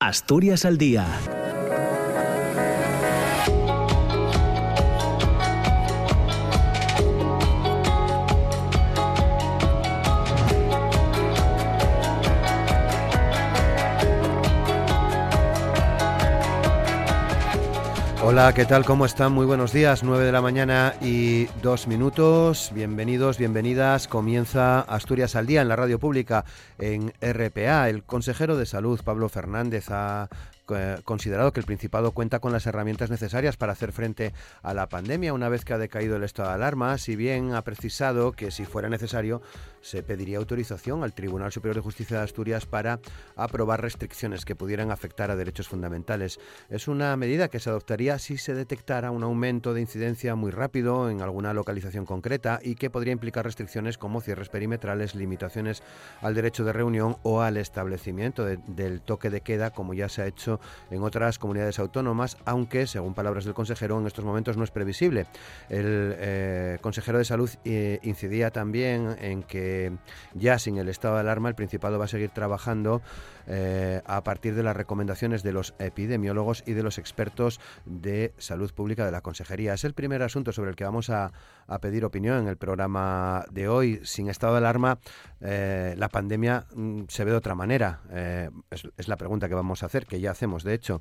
Asturias al día Hola, ¿qué tal? ¿Cómo están? Muy buenos días, 9 de la mañana y dos minutos. Bienvenidos, bienvenidas. Comienza Asturias al Día en la radio pública en RPA. El consejero de Salud, Pablo Fernández, ha considerado que el Principado cuenta con las herramientas necesarias para hacer frente a la pandemia una vez que ha decaído el estado de alarma, si bien ha precisado que si fuera necesario se pediría autorización al Tribunal Superior de Justicia de Asturias para aprobar restricciones que pudieran afectar a derechos fundamentales. Es una medida que se adoptaría si se detectara un aumento de incidencia muy rápido en alguna localización concreta y que podría implicar restricciones como cierres perimetrales, limitaciones al derecho de reunión o al establecimiento del toque de queda, como ya se ha hecho en otras comunidades autónomas, aunque, según palabras del consejero, en estos momentos no es previsible. El eh, consejero de Salud eh, incidía también en que ya sin el estado de alarma el Principado va a seguir trabajando eh, a partir de las recomendaciones de los epidemiólogos y de los expertos de salud pública de la Consejería. Es el primer asunto sobre el que vamos a, pedir opinión en el programa de hoy. Sin estado de alarma, la pandemia mm, se ve de otra manera. es la pregunta que vamos a hacer, que ya hacemos de hecho.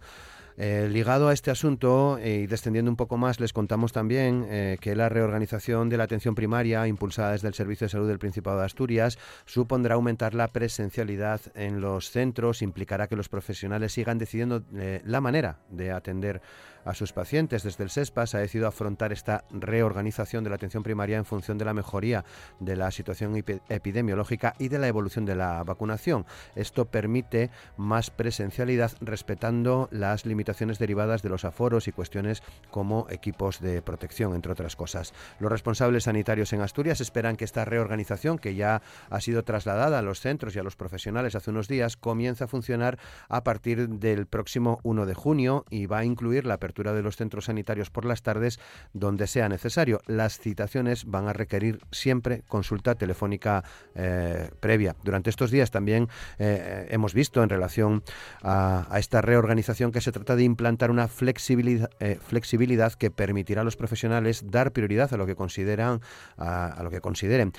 Eh, ligado a este asunto eh, y descendiendo un poco más, les contamos también eh, que la reorganización de la atención primaria impulsada desde el Servicio de Salud del Principado de Asturias supondrá aumentar la presencialidad en los centros, implicará que los profesionales sigan decidiendo la manera de atender a sus pacientes. Desde el SESPAS ha decidido afrontar esta reorganización de la atención primaria en función de la mejoría de la situación epidemiológica y de la evolución de la vacunación. Esto permite más presencialidad respetando las limitaciones derivadas de los aforos y cuestiones como equipos de protección, entre otras cosas. Los responsables sanitarios en Asturias esperan que esta reorganización, que ya ha sido trasladada a los centros y a los profesionales hace unos días, comience a funcionar a partir del próximo 1 de junio y va a incluir la apertura de los centros sanitarios por las tardes donde sea necesario. Las citaciones van a requerir siempre consulta telefónica eh, previa. Durante estos días también eh, hemos visto en relación a, esta reorganización que se trata de implantar una flexibilidad, eh, flexibilidad que permitirá a los profesionales dar prioridad a lo que consideran a, lo que consideren.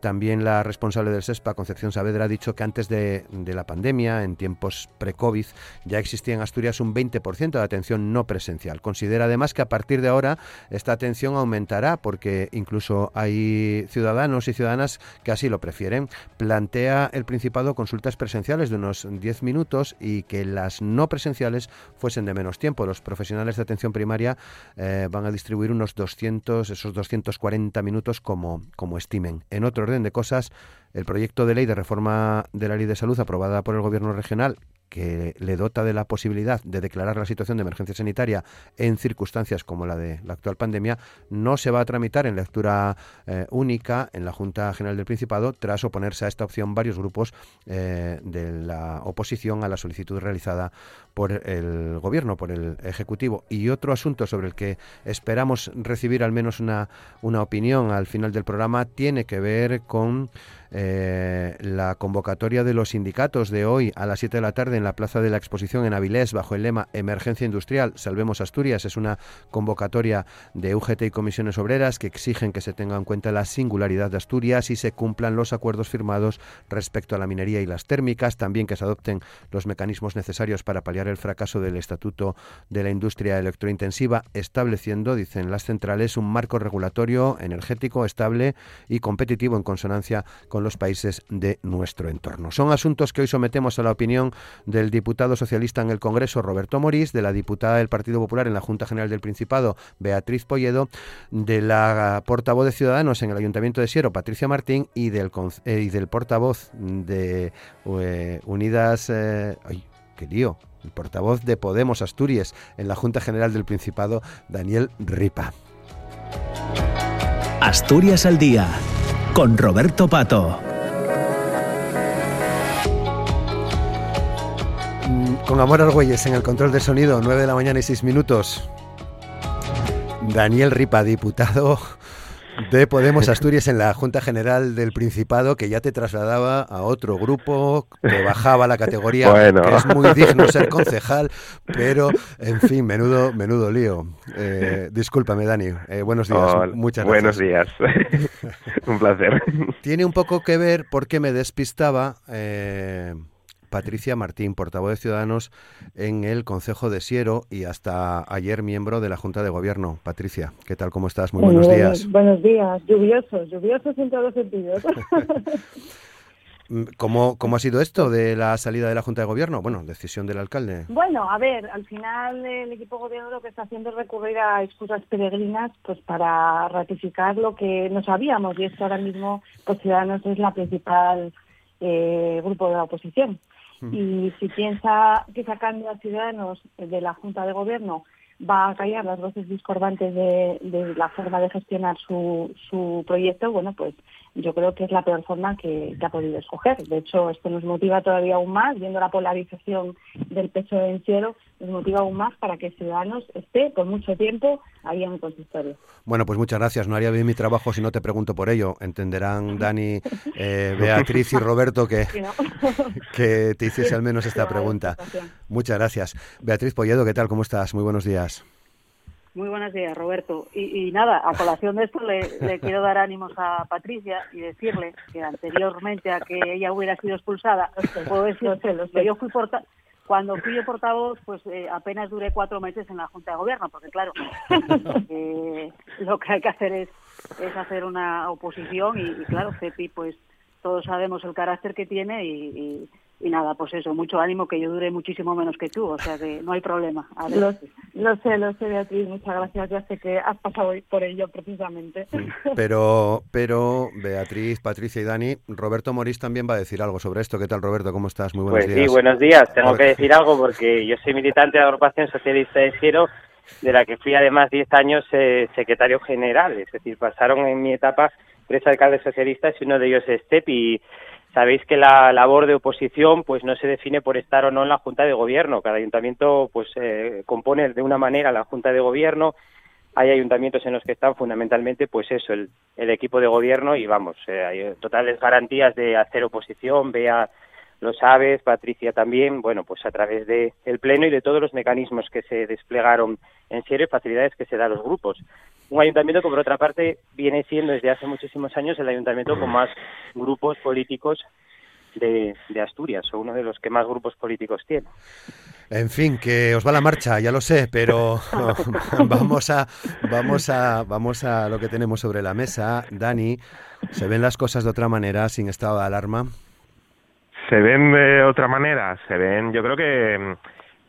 también la responsable del SESPA, Concepción Saavedra, ha dicho que antes de, la pandemia, en tiempos pre-COVID, ya existía en Asturias un 20% de atención no presencial. Considera además que a partir de ahora esta atención aumentará porque incluso hay ciudadanos y ciudadanas que así lo prefieren. Plantea el Principado consultas presenciales de unos 10 minutos y que las no presenciales fuesen de menos tiempo. Los profesionales de atención primaria eh, van a distribuir unos 200, esos 240 minutos como, como estimen. En otro orden de cosas, el proyecto de ley de reforma de la ley de salud aprobada por el Gobierno regional que le dota de la posibilidad de declarar la situación de emergencia sanitaria en circunstancias como la de la actual pandemia, no se va a tramitar en lectura eh, única en la Junta General del Principado tras oponerse a esta opción varios grupos eh, de la oposición a la solicitud realizada por el Gobierno, por el Ejecutivo. Y otro asunto sobre el que esperamos recibir al menos una, una opinión al final del programa tiene que ver con eh, la convocatoria de los sindicatos de hoy a las 7 de la tarde en la Plaza de la Exposición en Avilés bajo el lema Emergencia Industrial, Salvemos Asturias. Es una convocatoria de UGT y comisiones obreras que exigen que se tenga en cuenta la singularidad de Asturias y se cumplan los acuerdos firmados respecto a la minería y las térmicas, también que se adopten los mecanismos necesarios para paliar el fracaso del Estatuto de la Industria Electrointensiva, estableciendo, dicen las centrales, un marco regulatorio energético estable y competitivo en consonancia con los países de nuestro entorno. Son asuntos que hoy sometemos a la opinión del diputado socialista en el Congreso, Roberto Morís, de la diputada del Partido Popular en la Junta General del Principado, Beatriz Polledo, de la portavoz de Ciudadanos en el Ayuntamiento de Siero, Patricia Martín, y del, eh, y del portavoz de eh, Unidas... Eh, ay, qué lío, el portavoz de Podemos Asturias en la Junta General del Principado, Daniel Ripa. Asturias al día con Roberto Pato. Mm, con Amor Argüelles en el control de sonido, 9 de la mañana y 6 minutos. Daniel Ripa, diputado de Podemos Asturias en la Junta General del Principado, que ya te trasladaba a otro grupo, te bajaba la categoría, que es muy digno ser concejal, pero, en fin, menudo, menudo lío. Eh, discúlpame, Dani. Eh, buenos días. Muchas gracias. Buenos días. un placer. Tiene un poco que ver porque me despistaba. Eh, Patricia Martín, portavoz de Ciudadanos en el Consejo de Siero y hasta ayer miembro de la Junta de Gobierno. Patricia, ¿qué tal? ¿Cómo estás? Muy buenos días. Buenos días. Lluviosos, lluviosos en todos sentidos. ¿Cómo, ¿Cómo ha sido esto de la salida de la Junta de Gobierno? Bueno, decisión del alcalde. Bueno, a ver, al final el equipo de gobierno lo que está haciendo es recurrir a excusas peregrinas pues para ratificar lo que no sabíamos y es que ahora mismo pues, Ciudadanos es la principal eh, grupo de la oposición. Y si piensa que sacando a Ciudadanos de la Junta de Gobierno va a callar las voces discordantes de, la forma de gestionar su, su proyecto, bueno, pues yo creo que es la peor forma que, ha podido escoger. De hecho, esto nos motiva todavía aún más, viendo la polarización del pecho de encierro, nos motiva aún más para que Ciudadanos esté por mucho tiempo ahí en el consistorio. Bueno, pues muchas gracias. No haría bien mi trabajo si no te pregunto por ello. Entenderán Dani, eh, Beatriz y Roberto que, que te hiciese al menos esta pregunta. Muchas gracias. Beatriz Polledo, ¿qué tal? ¿Cómo estás? Muy buenos días. Muy buenos días, Roberto. Y, nada, a colación de esto le, quiero dar ánimos a Patricia y decirle que anteriormente a que ella hubiera sido expulsada, puedo decir que yo fui cuando fui yo portavoz, pues eh, apenas duré cuatro meses en la Junta de Gobierno, porque claro, eh, lo que hay que hacer es, es hacer una oposición y, y claro, CEPI, pues todos sabemos el carácter que tiene y y nada, pues eso, mucho ánimo que yo dure muchísimo menos que tú, o sea que no hay problema. Lo, sé, lo sé, Beatriz, muchas gracias, ya sé que has pasado por ello precisamente. Pero, pero Beatriz, Patricia y Dani, Roberto Morís también va a decir algo sobre esto. ¿Qué tal, Roberto? ¿Cómo estás? Muy buenos pues días. Sí, buenos días. Tengo que decir algo porque yo soy militante de la agrupación socialista de Ciero, de la que fui además 10 años eh, secretario general, es decir, pasaron en mi etapa tres alcaldes socialistas y uno de ellos es TEP y Sabéis que la labor de oposición pues no se define por estar o no en la Junta de Gobierno. Cada ayuntamiento pues eh, compone de una manera la Junta de Gobierno. Hay ayuntamientos en los que están fundamentalmente pues eso, el, equipo de gobierno y vamos, eh, hay totales garantías de hacer oposición, vea lo sabes, Patricia también, bueno, pues a través del el Pleno y de todos los mecanismos que se desplegaron en serio facilidades que se da a los grupos. Un ayuntamiento que, por otra parte, viene siendo desde hace muchísimos años el ayuntamiento con más grupos políticos de, Asturias, o uno de los que más grupos políticos tiene. En fin, que os va la marcha, ya lo sé, pero vamos a vamos a vamos a lo que tenemos sobre la mesa. Dani, ¿se ven las cosas de otra manera sin estado de alarma? Se ven de otra manera, se ven, yo creo que mm,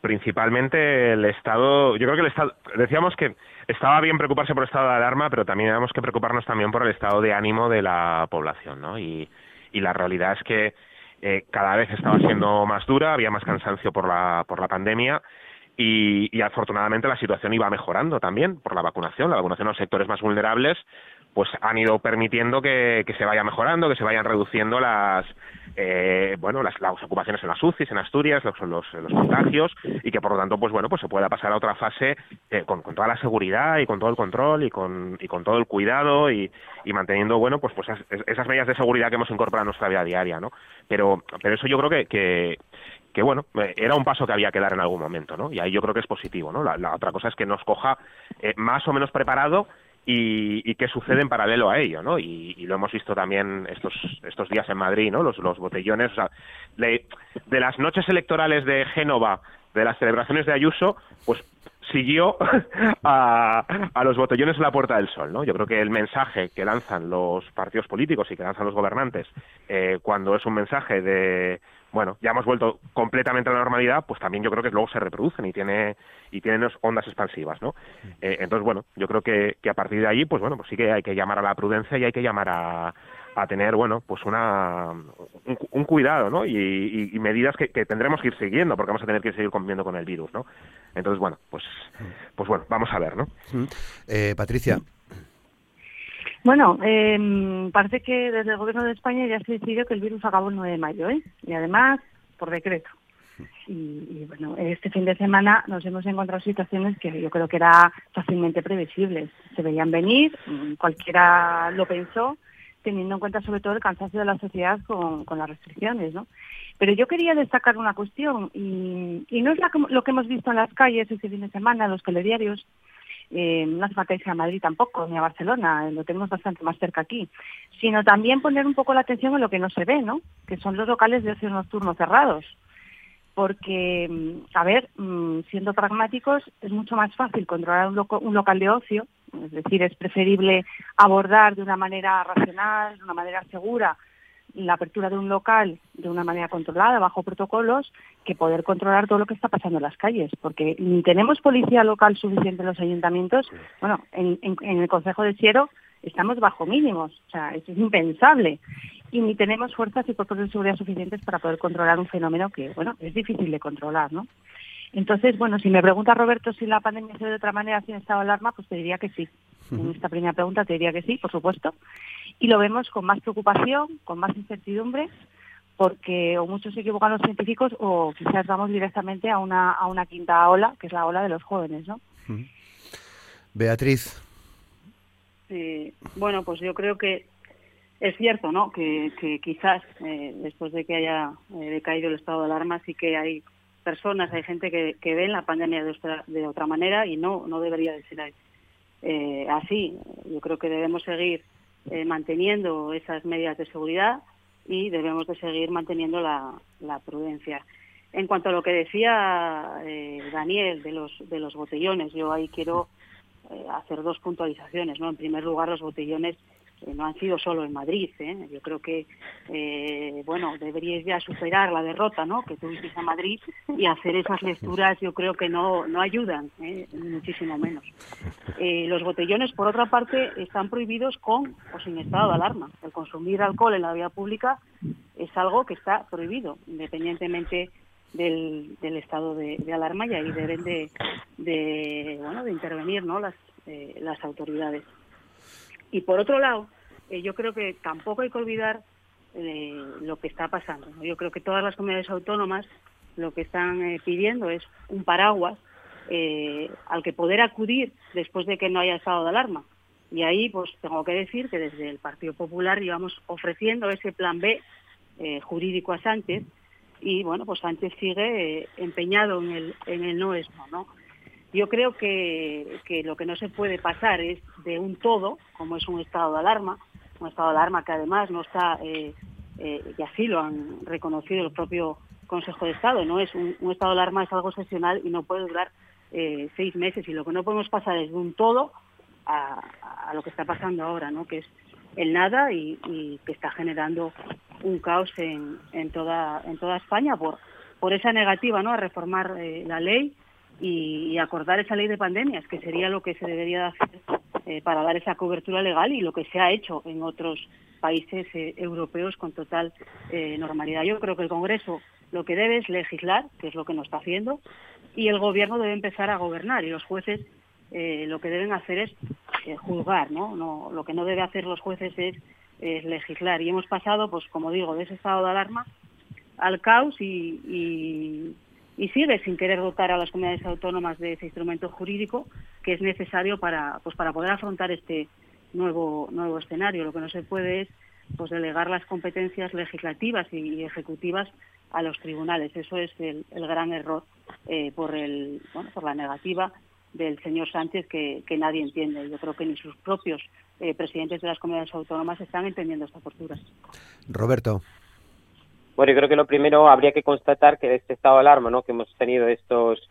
principalmente el Estado, yo creo que el Estado, decíamos que estaba bien preocuparse por el estado de alarma, pero también tenemos que preocuparnos también por el estado de ánimo de la población, ¿no? Y, y la realidad es que eh, cada vez estaba siendo más dura, había más cansancio por la, por la pandemia y, y, afortunadamente la situación iba mejorando también por la vacunación. La vacunación a los sectores más vulnerables pues han ido permitiendo que, se vaya mejorando, que se vayan reduciendo las eh, bueno las, ocupaciones en las UCIs, en Asturias, los, los, contagios y que por lo tanto pues bueno pues se pueda pasar a otra fase eh, con, toda la seguridad y con todo el control y con, y con todo el cuidado y, manteniendo bueno pues pues esas, medidas de seguridad que hemos incorporado a nuestra vida diaria, ¿no? Pero pero eso yo creo que, que bueno, eh, era un paso que había que dar en algún momento, ¿no? Y ahí yo creo que es positivo, ¿no? La, otra cosa es que nos coja más o menos preparado y, y qué sucede en paralelo a ello, ¿no? Y, lo hemos visto también estos estos días en Madrid, ¿no? Los, botellones, o sea, de, las noches electorales de Génova, de las celebraciones de Ayuso, pues siguió a, a, los botellones en la Puerta del Sol, ¿no? Yo creo que el mensaje que lanzan los partidos políticos y que lanzan los gobernantes eh, cuando es un mensaje de bueno, ya hemos vuelto completamente a la normalidad, pues también yo creo que luego se reproducen y tiene y tienen ondas expansivas, ¿no? Eh, entonces, bueno, yo creo que, que a partir de ahí, pues bueno, pues sí que hay que llamar a la prudencia y hay que llamar a, a tener, bueno, pues una un, cuidado, ¿no? Y, y, medidas que, que, tendremos que ir siguiendo, porque vamos a tener que seguir conviviendo con el virus, ¿no? Entonces, bueno, pues, pues bueno, vamos a ver, ¿no? Eh, Patricia, bueno, eh, parece que desde el Gobierno de España ya se decidió que el virus acabó el 9 de mayo, ¿eh? Y además, por decreto. Y, bueno, este fin de semana nos hemos encontrado situaciones que yo creo que era fácilmente previsibles. Se veían venir, mm, cualquiera lo pensó, teniendo en cuenta sobre todo el cansancio de la sociedad con, las restricciones, ¿no? Pero yo quería destacar una cuestión, y, no es lo que hemos visto en las calles este fin de semana, en los telediarios, eh, no hace falta irse a Madrid tampoco, ni a Barcelona, lo tenemos bastante más cerca aquí, sino también poner un poco la atención en lo que no se ve, ¿no? Que son los locales de ocio nocturno cerrados porque, mm, a ver, mm, siendo pragmáticos, es mucho más fácil controlar un, local de ocio, es decir, es preferible abordar de una manera racional, de una manera segura, la apertura de un local de una manera controlada, bajo protocolos, que poder controlar todo lo que está pasando en las calles, porque ni tenemos policía local suficiente en los ayuntamientos, bueno, en, en el Consejo de Siero estamos bajo mínimos, o sea, eso es impensable. Y ni tenemos fuerzas y cuerpos de seguridad suficientes para poder controlar un fenómeno que, bueno, es difícil de controlar, ¿no? Entonces, bueno, si me pregunta Roberto si la pandemia se de otra manera sin estado de alarma, pues te diría que sí. En esta primera pregunta te diría que sí, por supuesto. Y lo vemos con más preocupación, con más incertidumbre, porque o muchos se equivocan los científicos o quizás vamos directamente a una, a una quinta ola, que es la ola de los jóvenes, ¿no? Beatriz. Bueno, pues yo creo que es cierto, ¿no? Que, quizás eh, después de que haya eh, decaído el estado de alarma, sí que hay personas, hay gente que, que ve la pandemia de otra, de otra manera y no, no debería de ser eh, así. Yo creo que debemos seguir manteniendo esas medidas de seguridad y debemos de seguir manteniendo la, la prudencia. En cuanto a lo que decía Daniel de los, de los botellones, yo ahí quiero hacer dos puntualizaciones. ¿no? En primer lugar, los botellones eh, no han sido solo en Madrid. ¿eh? Yo creo que, eh, bueno, deberíais ya superar la derrota ¿no? que tuvisteis a Madrid y hacer esas lecturas yo creo que no, no ayudan, ¿eh? muchísimo menos. los botellones, por otra parte, están prohibidos con o sin estado de alarma. El consumir alcohol en la vía pública es algo que está prohibido, independientemente del, del estado de, alarma y ahí deben de, de, bueno, de intervenir ¿no? las, las autoridades. Y por otro lado, eh, yo creo que tampoco hay que olvidar eh, lo que está pasando. Yo creo que todas las comunidades autónomas lo que están eh, pidiendo es un paraguas al que poder acudir después de que no haya estado de alarma. Y ahí, pues tengo que decir que desde el Partido Popular íbamos ofreciendo ese plan B jurídico a Sánchez y bueno, pues Sánchez sigue empeñado en el, en el no es ¿no? Yo creo que, lo que no se puede pasar es de un todo, como es un estado de alarma, un estado de alarma que además no está, eh, eh, y así lo han reconocido el propio Consejo de Estado, no es un, estado de alarma, es algo excepcional y no puede durar eh, seis meses. Y lo que no podemos pasar es de un todo a, lo que está pasando ahora, ¿no? que es el nada y, que está generando un caos en, toda, en toda España por, por esa negativa ¿no? a reformar la ley y, acordar esa ley de pandemias, que sería lo que se debería hacer eh, para dar esa cobertura legal y lo que se ha hecho en otros países eh, europeos con total eh, normalidad. Yo creo que el Congreso lo que debe es legislar, que es lo que no está haciendo, y el Gobierno debe empezar a gobernar y los jueces lo que deben hacer es juzgar, ¿no? ¿no? Lo que no debe hacer los jueces es, legislar. Y hemos pasado, pues como digo, de ese estado de alarma al caos y sigue sin querer dotar a las comunidades autónomas de ese instrumento jurídico que es necesario para pues para poder afrontar este nuevo nuevo escenario. Lo que no se puede es pues delegar las competencias legislativas y ejecutivas a los tribunales. Eso es el, gran error eh, por el bueno, por la negativa del señor Sánchez que, que nadie entiende. Yo creo que ni sus propios eh, presidentes de las comunidades autónomas están entendiendo esta postura. Roberto bueno, yo creo que lo primero habría que constatar que este estado de alarma, ¿no? Que hemos tenido estos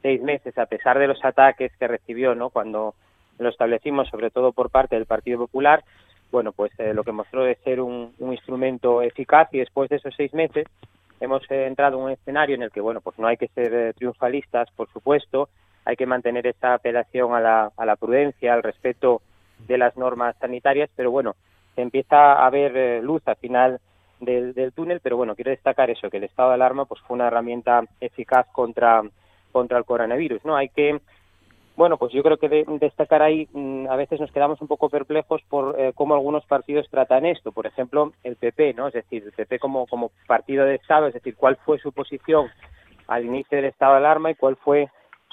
seis meses, a pesar de los ataques que recibió, ¿no? Cuando lo establecimos, sobre todo por parte del Partido Popular, bueno, pues eh, lo que mostró de ser un, instrumento eficaz y después de esos seis meses hemos eh, entrado en un escenario en el que, bueno, pues no hay que ser eh, triunfalistas, por supuesto, hay que mantener esa apelación a la, a la prudencia, al respeto de las normas sanitarias, pero bueno, se empieza a ver luz al final del, túnel, pero bueno, quiero destacar eso, que el estado de alarma pues fue una herramienta eficaz contra, contra el coronavirus, ¿no? Hay que, bueno, pues yo creo que destacar ahí, mm, a veces nos quedamos un poco perplejos por eh, cómo algunos partidos tratan esto, por ejemplo, el PP, ¿no? Es decir, el PP como, como partido de Estado, es decir, cuál fue su posición al inicio del estado de alarma y cuál fue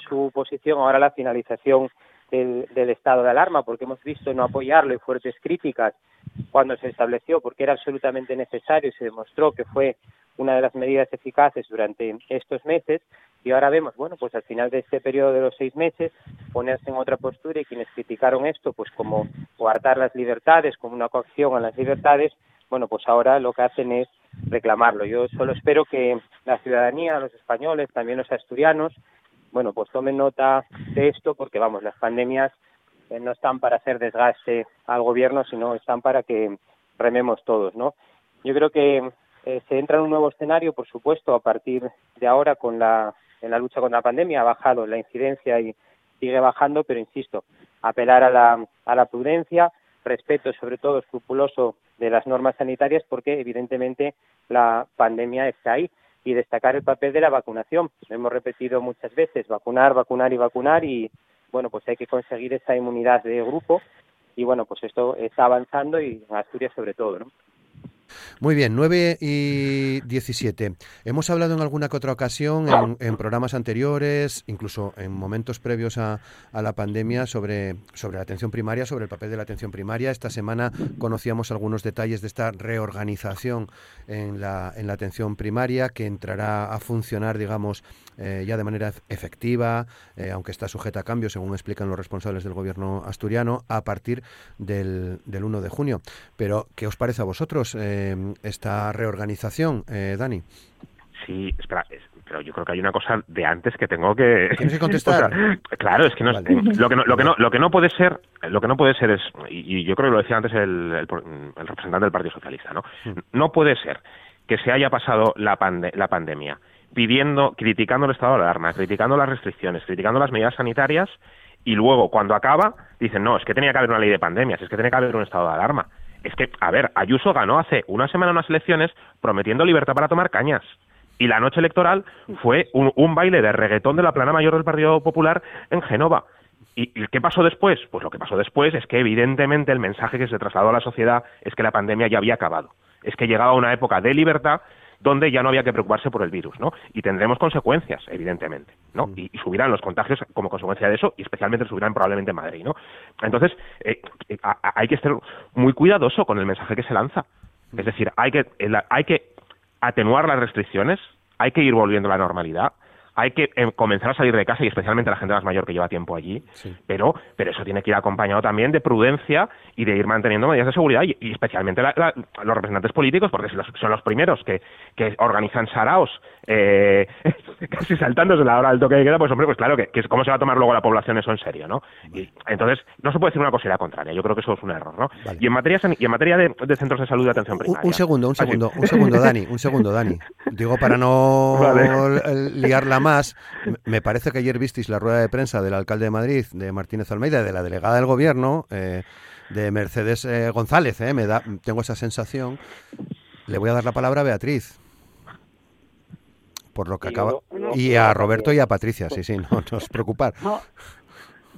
su posición ahora la finalización del, del estado de alarma, porque hemos visto no apoyarlo y fuertes críticas cuando se estableció, porque era absolutamente necesario y se demostró que fue una de las medidas eficaces durante estos meses y ahora vemos, bueno, pues al final de este periodo de los seis meses ponerse en otra postura y quienes criticaron esto, pues como guardar las libertades, como una coacción a las libertades, bueno, pues ahora lo que hacen es reclamarlo. Yo solo espero que la ciudadanía, los españoles, también los asturianos, bueno, pues tomen nota de esto porque, vamos, las pandemias eh, no están para hacer desgaste al gobierno, sino están para que rememos todos, ¿no? Yo creo que eh, se entra en un nuevo escenario, por supuesto, a partir de ahora con la en la lucha contra la pandemia ha bajado la incidencia y sigue bajando, pero insisto, apelar a la, a la prudencia, respeto sobre todo escrupuloso de las normas sanitarias porque evidentemente la pandemia está ahí y destacar el papel de la vacunación. Lo hemos repetido muchas veces, vacunar, vacunar y vacunar y bueno, pues hay que conseguir esa inmunidad de grupo y bueno, pues esto está avanzando y en Asturias sobre todo, ¿no? Muy bien, 9 y 17. Hemos hablado en alguna que otra ocasión, en, programas anteriores, incluso en momentos previos a, la pandemia, sobre, sobre la atención primaria, sobre el papel de la atención primaria. Esta semana conocíamos algunos detalles de esta reorganización en la, en la atención primaria, que entrará a funcionar, digamos, eh, ya de manera efectiva, eh, aunque está sujeta a cambios, según explican los responsables del gobierno asturiano, a partir del, del 1 de junio. Pero, ¿qué os parece a vosotros? Em, esta reorganización, eh, Dani. Sí, espera, pero yo creo que hay una cosa de antes que tengo que que contestar claro es que no, lo que no lo que no lo que no puede ser lo que no puede ser es y, yo creo que lo decía antes el, el, representante del Partido Socialista no mm. no puede ser que se haya pasado la la pandemia pidiendo criticando el estado de alarma criticando las restricciones criticando las medidas sanitarias y luego cuando acaba dicen no es que tenía que haber una ley de pandemias es que tenía que haber un estado de alarma es que, a ver, Ayuso ganó hace una semana unas elecciones prometiendo libertad para tomar cañas. Y la noche electoral fue un, baile de reggaetón de la plana mayor del Partido Popular en Génova. ¿Y, qué pasó después? Pues lo que pasó después es que evidentemente el mensaje que se trasladó a la sociedad es que la pandemia ya había acabado. Es que llegaba una época de libertad donde ya no había que preocuparse por el virus, ¿no? Y tendremos consecuencias, evidentemente, ¿no? Mm. Y, subirán los contagios como consecuencia de eso y especialmente subirán probablemente en Madrid, ¿no? Entonces, eh, eh, hay que estar muy cuidadoso con el mensaje que se lanza. Es decir, hay que, hay que atenuar las restricciones, hay que ir volviendo a la normalidad, hay que eh, comenzar a salir de casa y especialmente la gente más mayor que lleva tiempo allí, pero, pero eso tiene que ir acompañado también de prudencia y de ir manteniendo medidas de seguridad y, especialmente los representantes políticos, porque son los primeros que, que organizan saraos eh, casi saltándose la hora del toque de queda, pues hombre, pues claro, que, cómo se va a tomar luego la población eso en serio, ¿no? Y, entonces, no se puede decir una cosa y la contraria, yo creo que eso es un error, ¿no? Y en materia, y en materia de, centros de salud de atención primaria. Un, segundo, un segundo, un segundo, Dani, un segundo, Dani. Digo, para no liarla más, me parece que ayer visteis la rueda de prensa del alcalde de Madrid, de Martínez Almeida, de la delegada del gobierno, eh, de Mercedes eh, González, eh, me da, tengo esa sensación. Le voy a dar la palabra a Beatriz por lo que acaba. y a Roberto y a Patricia, sí, sí, no, no os preocupar.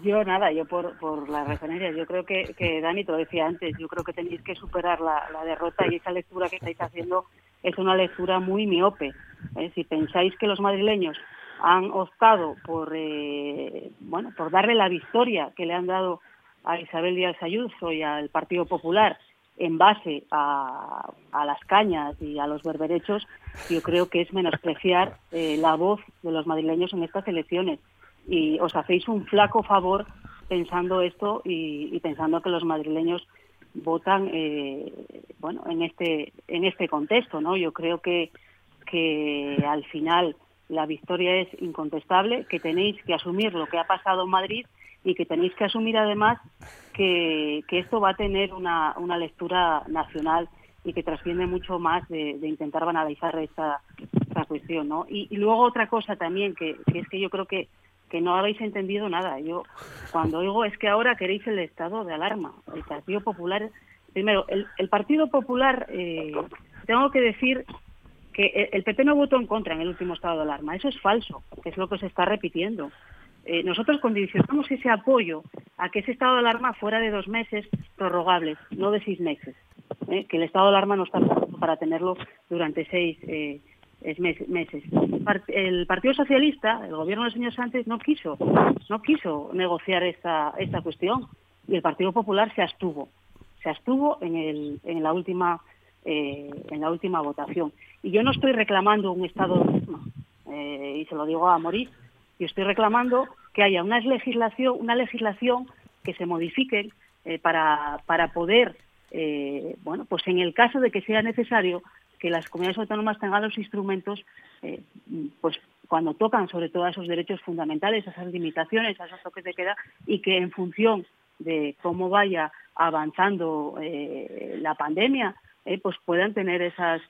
yo nada, yo por, por las referencias, yo creo que, que Dani te lo decía antes, yo creo que tenéis que superar la, la derrota y esa lectura que estáis haciendo es una lectura muy miope. ¿eh? Si pensáis que los madrileños han optado por, eh, bueno, por darle la victoria que le han dado a Isabel Díaz Ayuso y al Partido Popular en base a, las cañas y a los berberechos, yo creo que es menospreciar eh, la voz de los madrileños en estas elecciones. Y os hacéis un flaco favor pensando esto y, y pensando que los madrileños votan eh, bueno en este en este contexto no yo creo que que al final la victoria es incontestable que tenéis que asumir lo que ha pasado en Madrid y que tenéis que asumir además que, que esto va a tener una, una lectura nacional y que trasciende mucho más de, intentar banalizar esta, esta cuestión no y, luego otra cosa también que, que es que yo creo que que no habéis entendido nada. Yo cuando digo es que ahora queréis el estado de alarma. El Partido Popular, primero, el, Partido Popular, eh, tengo que decir que el PP no votó en contra en el último estado de alarma. Eso es falso, que es lo que se está repitiendo. Eh, nosotros condicionamos ese apoyo a que ese estado de alarma fuera de dos meses prorrogables, no de seis meses. Eh, que el estado de alarma no está para tenerlo durante seis es meses. El Partido Socialista, el gobierno del señor Sánchez, no quiso, no quiso negociar esta, cuestión y el Partido Popular se abstuvo, se abstuvo en la última eh, en la última votación. Y yo no estoy reclamando un Estado eh, y se lo digo a Morir, yo estoy reclamando que haya una legislación, una legislación que se modifique eh, para, para poder, bueno, pues en el caso de que sea necesario, que las comunidades autónomas tengan los instrumentos, eh, pues cuando tocan sobre todo a esos derechos fundamentales, a esas limitaciones, a esos toques de queda, y que en función de cómo vaya avanzando eh, la pandemia, eh, pues puedan tener esas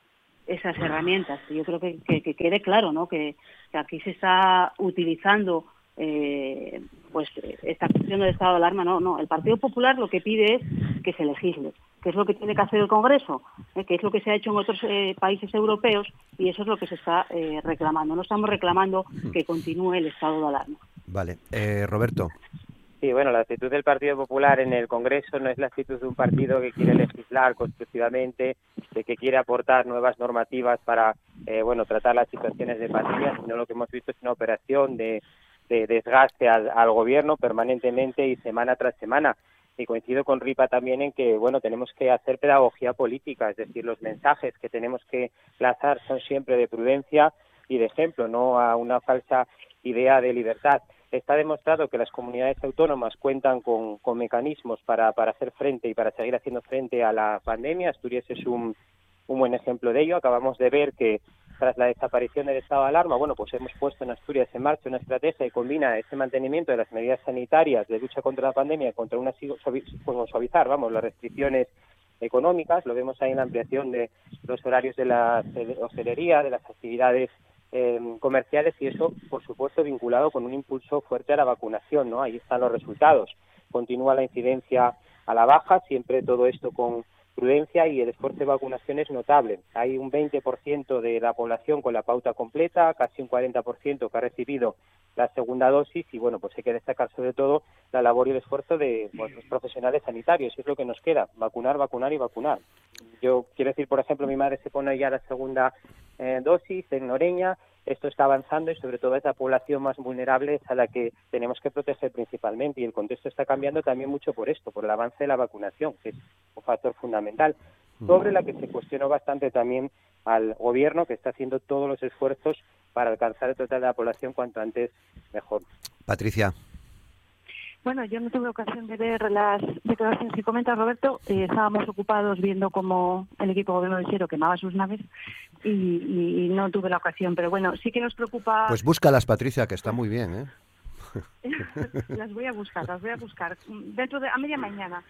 esas herramientas. Yo creo que, quede claro, ¿no? Que, aquí se está utilizando pues esta cuestión del estado de alarma. No, no. El Partido Popular lo que pide es que se legisle que es lo que tiene que hacer el Congreso, ¿eh? que es lo que se ha hecho en otros eh, países europeos y eso es lo que se está eh, reclamando. No estamos reclamando que continúe el estado de alarma. Vale. Roberto. Sí, bueno, la actitud del Partido Popular en el Congreso no es la actitud de un partido que quiere legislar constructivamente, de que quiere aportar nuevas normativas para, bueno, tratar las situaciones de pandemia, sino lo que hemos visto es una operación de, desgaste al gobierno permanentemente y semana tras semana y coincido con Ripa también en que bueno tenemos que hacer pedagogía política, es decir, los mensajes que tenemos que lanzar son siempre de prudencia y de ejemplo, no a una falsa idea de libertad. Está demostrado que las comunidades autónomas cuentan con, mecanismos para, para hacer frente y para seguir haciendo frente a la pandemia. Asturias es un, un buen ejemplo de ello. Acabamos de ver que tras la desaparición del estado de alarma, bueno, pues hemos puesto en Asturias en marcha una estrategia que combina ese mantenimiento de las medidas sanitarias de lucha contra la pandemia contra una suavizar, vamos, las restricciones económicas. Lo vemos ahí en la ampliación de los horarios de la hostelería, de las actividades em, comerciales y eso, por supuesto, vinculado con un impulso fuerte a la vacunación, ¿no? Ahí están los resultados. Continúa la incidencia a la baja, siempre todo esto con prudencia y el esfuerzo de vacunación es notable. Hay un 20% de la población con la pauta completa, casi un 40% que ha recibido la segunda dosis y bueno, pues hay que destacar sobre todo la labor y el esfuerzo de pues, los profesionales sanitarios, es lo que nos queda, vacunar, vacunar y vacunar. Yo quiero decir, por ejemplo, mi madre se pone ya la segunda eh, dosis en Noreña, esto está avanzando y sobre todo esa población más vulnerable es a la que tenemos que proteger principalmente y el contexto está cambiando también mucho por esto, por el avance de la vacunación, que es un factor fundamental, sobre la que se cuestionó bastante también al gobierno que está haciendo todos los esfuerzos para alcanzar el total de la población cuanto antes mejor. Patricia. Bueno, yo no tuve ocasión de ver las declaraciones que comenta Roberto. Eh, estábamos ocupados viendo cómo el equipo gobierno de Ciro quemaba sus naves y, no tuve la ocasión. Pero bueno, sí que nos preocupa. Pues búscalas, Patricia, que está muy bien, ¿eh? las voy a buscar, las voy a buscar dentro de a media mañana.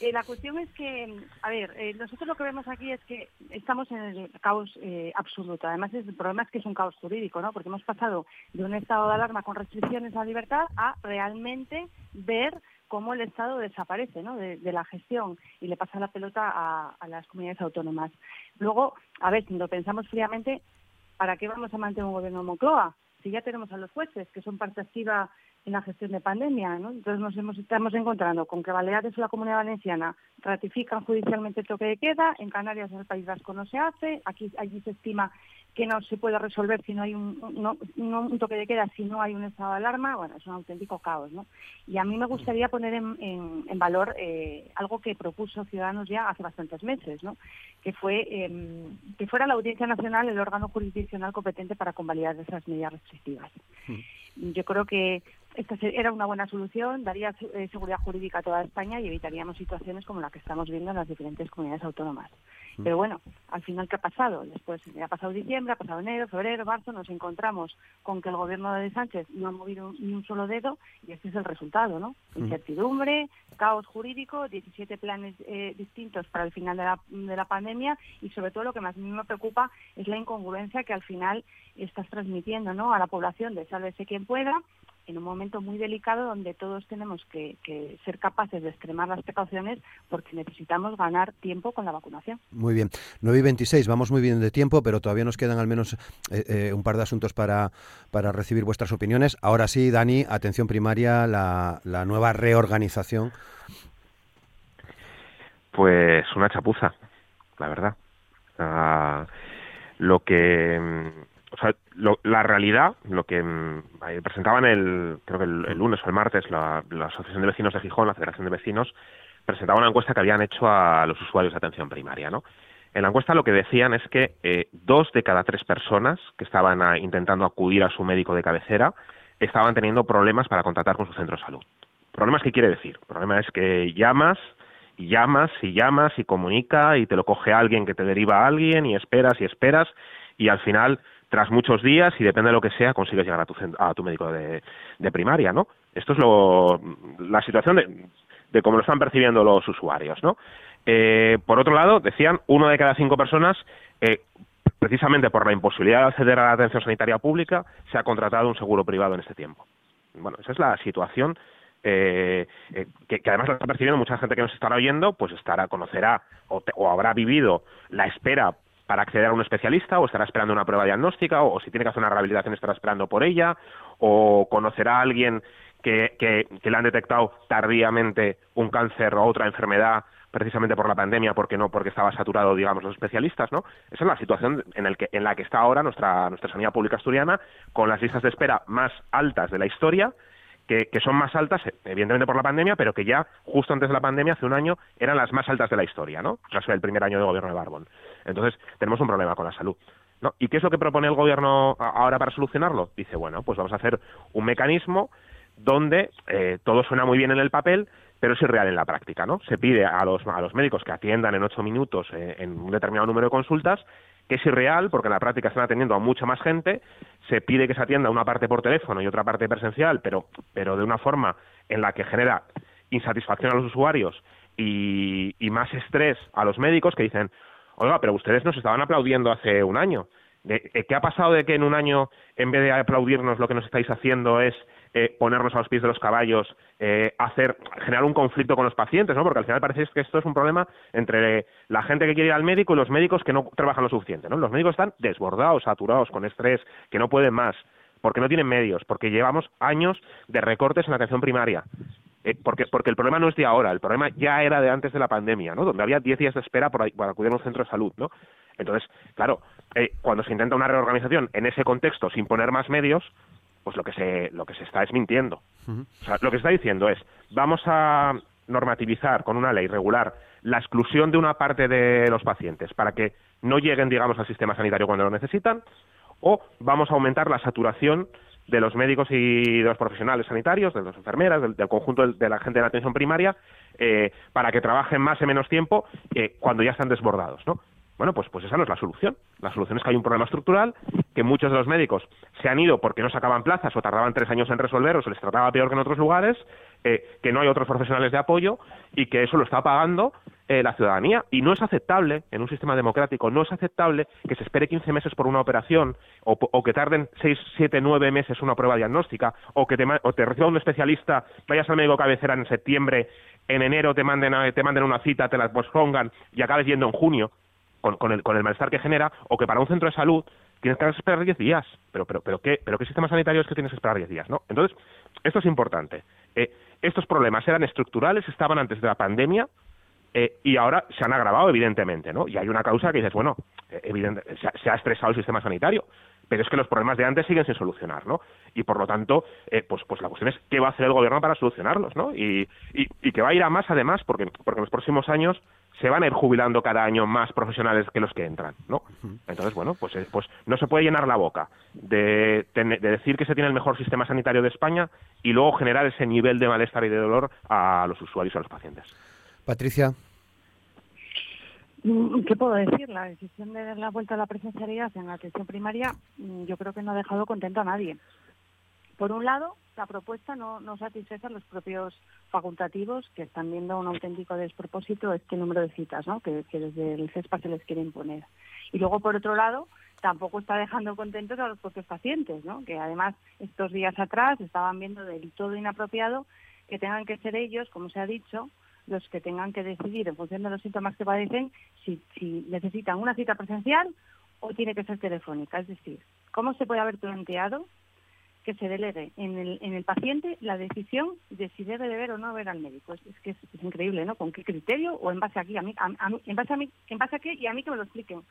Eh, la cuestión es que, a ver, eh, nosotros lo que vemos aquí es que estamos en el caos eh, absoluto. Además, el problema es que es un caos jurídico, ¿no? Porque hemos pasado de un estado de alarma con restricciones a libertad a realmente ver cómo el Estado desaparece ¿no? de, la gestión y le pasa la pelota a, las comunidades autónomas. Luego, a ver, si lo pensamos fríamente, ¿para qué vamos a mantener un gobierno de Moncloa? Si ya tenemos a los jueces, que son parte activa en la gestión de pandemia. ¿no? Entonces nos hemos, estamos encontrando con que Baleares o la Comunidad Valenciana ratifican judicialmente el toque de queda, en Canarias en el País Vasco no se hace, aquí allí se estima que no se puede resolver si no hay un, no, un toque de queda, si no hay un estado de alarma, bueno, es un auténtico caos, ¿no? Y a mí me gustaría poner en, valor eh, algo que propuso Ciudadanos ya hace bastantes meses, ¿no? Que fue em, que fuera la Audiencia Nacional el órgano jurisdiccional competente para convalidar esas medidas restrictivas. Mm. Yo creo que esta era una buena solución, daría eh, seguridad jurídica a toda España y evitaríamos situaciones como la que estamos viendo en las diferentes comunidades autónomas. Pero bueno, al final, ¿qué ha pasado? Después, ha pasado diciembre, ha pasado enero, febrero, marzo, nos encontramos con que el gobierno de Sánchez no ha movido ni un solo dedo y este es el resultado, ¿no? Incertidumbre, caos jurídico, 17 planes eh, distintos para el final de la, de la pandemia y sobre todo lo que más a mí me preocupa es la incongruencia que al final estás transmitiendo ¿no? a la población de sálvese quien pueda en un momento muy delicado donde todos tenemos que, ser capaces de extremar las precauciones porque necesitamos ganar tiempo con la vacunación. Muy bien. 9 y 26, vamos muy bien de tiempo, pero todavía nos quedan al menos eh, eh, un par de asuntos para, para recibir vuestras opiniones. Ahora sí, Dani, atención primaria, la, la nueva reorganización. Pues una chapuza, la verdad. Ah, lo que mm, o sea, la realidad, lo que mm, presentaban el, creo que el, lunes o el martes la, Asociación de Vecinos de Gijón, la Federación de Vecinos, presentaba una encuesta que habían hecho a los usuarios de atención primaria, ¿no? En la encuesta lo que decían es que eh, dos de cada tres personas que estaban ah, intentando acudir a su médico de cabecera estaban teniendo problemas para contratar con su centro de salud. ¿Problemas qué quiere decir? El problema es que llamas y llamas y llamas y comunica y te lo coge alguien que te deriva a alguien y esperas y esperas y al final tras muchos días y depende de lo que sea consigues llegar a tu, a tu médico de, primaria, ¿no? Esto es lo, la situación de, de cómo lo están percibiendo los usuarios, ¿no? Eh, por otro lado, decían, uno de cada cinco personas, eh, precisamente por la imposibilidad de acceder a la atención sanitaria pública, se ha contratado un seguro privado en este tiempo. Bueno, esa es la situación eh, que, además la está percibiendo mucha gente que nos estará oyendo, pues estará, conocerá o, habrá vivido la espera para acceder a un especialista o estará esperando una prueba diagnóstica o, si tiene que hacer una rehabilitación estará esperando por ella o conocerá a alguien que, que, le han detectado tardíamente un cáncer o otra enfermedad precisamente por la pandemia, porque no, porque estaba saturado, digamos, los especialistas, ¿no? Esa es la situación en, el que, en la que está ahora nuestra, nuestra sanidad pública asturiana, con las listas de espera más altas de la historia, que, son más altas, evidentemente por la pandemia, pero que ya justo antes de la pandemia, hace un año, eran las más altas de la historia, ¿no? Caso del primer año de gobierno de Barbón. Entonces, tenemos un problema con la salud. ¿no? ¿Y qué es lo que propone el gobierno ahora para solucionarlo? Dice, bueno, pues vamos a hacer un mecanismo donde eh, todo suena muy bien en el papel, pero es irreal en la práctica, ¿no? Se pide a los, a los médicos que atiendan en ocho minutos eh, en un determinado número de consultas, que es irreal porque en la práctica están atendiendo a mucha más gente, se pide que se atienda una parte por teléfono y otra parte presencial, pero, pero de una forma en la que genera insatisfacción a los usuarios y, y más estrés a los médicos que dicen, oiga, pero ustedes nos estaban aplaudiendo hace un año. ¿Qué ha pasado de que en un año, en vez de aplaudirnos, lo que nos estáis haciendo es eh, ponernos a los pies de los caballos, eh, hacer, generar un conflicto con los pacientes, ¿no? Porque al final parece que esto es un problema entre la gente que quiere ir al médico y los médicos que no trabajan lo suficiente, ¿no? Los médicos están desbordados, saturados, con estrés, que no pueden más, porque no tienen medios, porque llevamos años de recortes en la atención primaria. Eh, porque, porque el problema no es de ahora, el problema ya era de antes de la pandemia, ¿no? Donde había 10 días de espera por, para acudir a un centro de salud, ¿no? Entonces, claro, cuando se intenta una reorganización en ese contexto sin poner más medios, pues lo que se, lo que se está es mintiendo. O sea, lo que se está diciendo es, vamos a normativizar con una ley regular la exclusión de una parte de los pacientes para que no lleguen, digamos, al sistema sanitario cuando lo necesitan, o vamos a aumentar la saturación de los médicos y de los profesionales sanitarios, de las enfermeras, del, conjunto de, la gente de la atención primaria, eh, para que trabajen más en menos tiempo eh, cuando ya están desbordados, ¿no? Bueno, pues, pues esa no es la solución. La solución es que hay un problema estructural, que muchos de los médicos se han ido porque no sacaban plazas o tardaban tres años en resolver o se les trataba peor que en otros lugares, eh, que no hay otros profesionales de apoyo y que eso lo está pagando eh, la ciudadanía. Y no es aceptable, en un sistema democrático, no es aceptable que se espere 15 meses por una operación o, que tarden 6, 7, 9 meses una prueba diagnóstica o que te, o te reciba un especialista, vayas al médico cabecera en septiembre, en enero te manden, te manden una cita, te la pospongan y acabes yendo en junio con, el, con el malestar que genera, o que para un centro de salud tienes que esperar 10 días. Pero, pero, pero, ¿qué, pero ¿qué sistema sanitario es que tienes que esperar 10 días? ¿no? Entonces, esto es importante. Eh, estos problemas eran estructurales, estaban antes de la pandemia, eh, y ahora se han agravado, evidentemente, ¿no? Y hay una causa que dices, bueno, eh, evidente, se, ha, estresado el sistema sanitario, pero es que los problemas de antes siguen sin solucionar, ¿no? Y por lo tanto, pues, pues la cuestión es qué va a hacer el gobierno para solucionarlos, ¿no? Y, y, y que va a ir a más, además, porque, porque en los próximos años se van a ir jubilando cada año más profesionales que los que entran, ¿no? Entonces, bueno, pues, eh, pues no se puede llenar la boca de, decir que se tiene el mejor sistema sanitario de España y luego generar ese nivel de malestar y de dolor a los usuarios y a los pacientes. Patricia. Mm, ¿Qué puedo decir? La decisión de dar la vuelta a la presencialidad en la atención primaria mm, yo creo que no ha dejado contento a nadie. Por un lado, la propuesta no, no satisface a los propios facultativos que están viendo un auténtico despropósito este número de citas ¿no? que, desde el CESPA se les quiere imponer. Y luego, por otro lado, tampoco está dejando contentos a los propios pacientes, ¿no? que además estos días atrás estaban viendo del todo inapropiado que tengan que ser ellos, como se ha dicho, los que tengan que decidir en función de los síntomas que padecen si, si necesitan una cita presencial o tiene que ser telefónica. Es decir, ¿cómo se puede haber planteado que se delegue en el, en el paciente la decisión de si debe de ver o no ver al médico. Es, que es, increíble, ¿no? ¿Con qué criterio o en base a, aquí, a mí, en base a mí, en base a qué y a mí que me lo expliquen.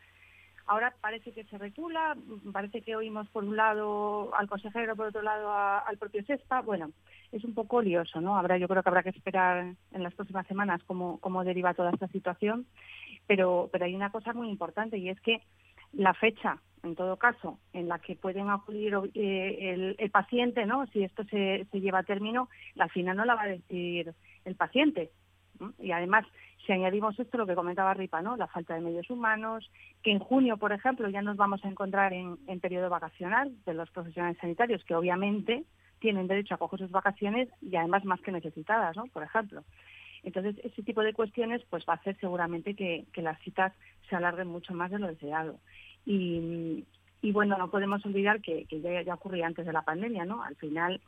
Ahora parece que se recula, parece que oímos por un lado al consejero, por otro lado al propio CESPA. Bueno, es un poco lioso, ¿no? Habrá, yo creo que habrá que esperar en las próximas semanas cómo, cómo deriva toda esta situación. Pero, pero hay una cosa muy importante y es que la fecha, en todo caso, en la que pueden acudir eh, el, paciente, ¿no? Si esto se, se lleva a término, al final no la va a decir el paciente. Y además, si añadimos esto, lo que comentaba Ripa, ¿no? La falta de medios humanos, que en junio, por ejemplo, ya nos vamos a encontrar en, en periodo vacacional de los profesionales sanitarios, que obviamente tienen derecho a coger sus vacaciones y además más que necesitadas, ¿no? Por ejemplo. Entonces, ese tipo de cuestiones pues va a hacer seguramente que, las citas se alarguen mucho más de lo deseado. Y, y bueno, no podemos olvidar que, que ya, ya ocurría antes de la pandemia, ¿no? Al final,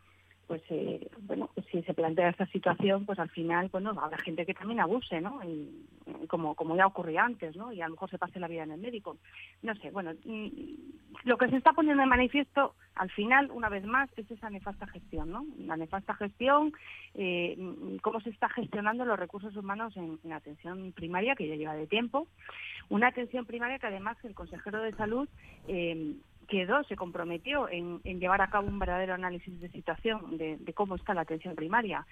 pues eh, bueno, pues si se plantea esta situación, pues al final, bueno, habrá gente que también abuse, ¿no? Y, como, como ya ocurría antes, ¿no? Y a lo mejor se pase la vida en el médico. No sé, bueno, mm, lo que se está poniendo de manifiesto al final, una vez más, es esa nefasta gestión, ¿no? La nefasta gestión, eh, cómo se está gestionando los recursos humanos en, atención primaria, que ya lleva de tiempo. Una atención primaria que además el consejero de salud eh, quedó, se comprometió en, llevar a cabo un verdadero análisis de situación de, cómo está la atención primaria.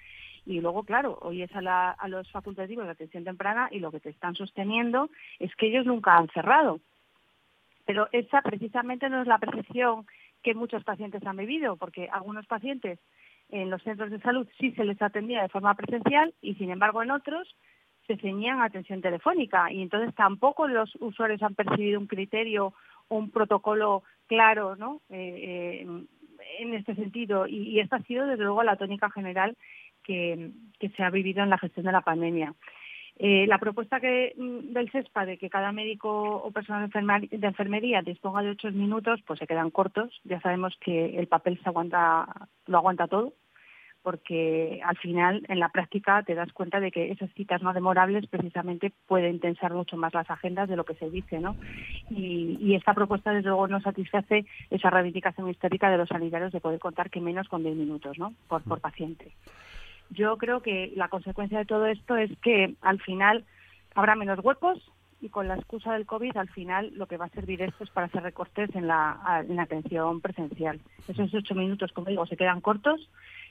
Y luego, claro, oyes a, a los facultativos de atención temprana y lo que te están sosteniendo es que ellos nunca han cerrado. Pero esa precisamente no es la percepción que muchos pacientes han vivido, porque algunos pacientes en los centros de salud sí se les atendía de forma presencial y, sin embargo, en otros se ceñían atención telefónica y entonces tampoco los usuarios han percibido un criterio un protocolo claro ¿no? Eh, eh, en este sentido y, esta ha sido desde luego la tónica general que, se ha vivido en la gestión de la pandemia. Eh, la propuesta que, mm, del CESPA de que cada médico o personal de enfermería disponga de ocho minutos, pues se quedan cortos. Ya sabemos que el papel se aguanta, lo aguanta todo porque al final en la práctica te das cuenta de que esas citas no demorables precisamente pueden tensar mucho más las agendas de lo que se dice, ¿no? Y, esta propuesta desde luego no satisface esa reivindicación histórica de los sanitarios de poder contar que menos con 10 minutos, ¿no? Por, por paciente. Yo creo que la consecuencia de todo esto es que al final habrá menos huecos y con la excusa del COVID al final lo que va a servir esto es para hacer recortes en la, en la atención presencial. Esos ocho minutos, como digo, se quedan cortos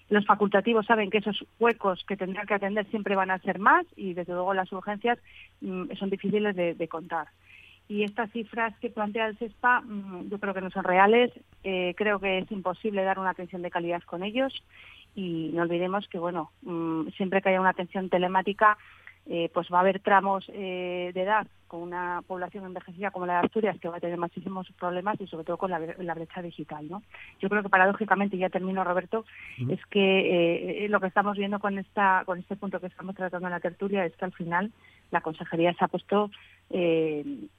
los facultativos saben que esos huecos que tendrán que atender siempre van a ser más y desde luego las urgencias mm, son difíciles de, contar. Y estas cifras que plantea el CESPA mm, yo creo que no son reales, eh, creo que es imposible dar una atención de calidad con ellos y no olvidemos que bueno mm, siempre que haya una atención telemática eh, pues va a haber tramos eh, de edad con una población envejecida como la de Asturias que va a tener muchísimos problemas y sobre todo con la, brecha digital. ¿no? Yo creo que paradójicamente, ya termino Roberto, es que eh, lo que estamos viendo con, esta, con este punto que estamos tratando en la tertulia es que al final la consejería se ha puesto de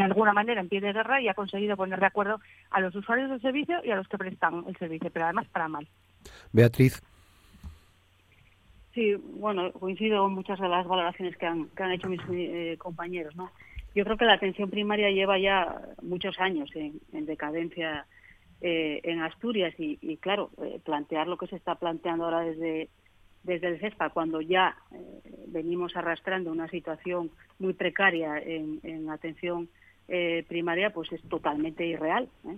alguna manera en pie de guerra y ha conseguido poner de acuerdo a los usuarios del servicio y a los que prestan el servicio, pero además para mal. Beatriz. Sí, bueno, coincido con muchas de las valoraciones que han, que han hecho mis eh, compañeros, ¿no? Yo creo que la atención primaria lleva ya muchos años en, decadencia eh, en Asturias y, claro, eh, plantear lo que se está planteando ahora desde, desde el CESPA, cuando ya venimos arrastrando una situación muy precaria en, en atención eh, primaria pues es totalmente irreal. ¿eh?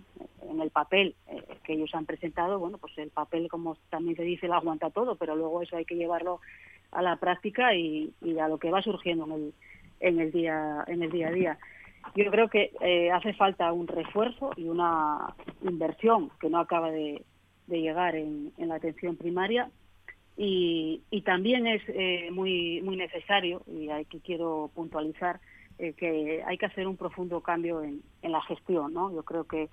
En el papel eh, que ellos han presentado, bueno, pues el papel, como también se dice, lo aguanta todo, pero luego eso hay que llevarlo a la práctica y, a lo que va surgiendo en el, en el día en el día a día. Yo creo que hace falta un refuerzo y una inversión que no acaba de, llegar en, la atención primaria y, y también es muy muy necesario y aquí quiero puntualizar eh, que hay que hacer un profundo cambio en, la gestión. ¿no? Yo creo que,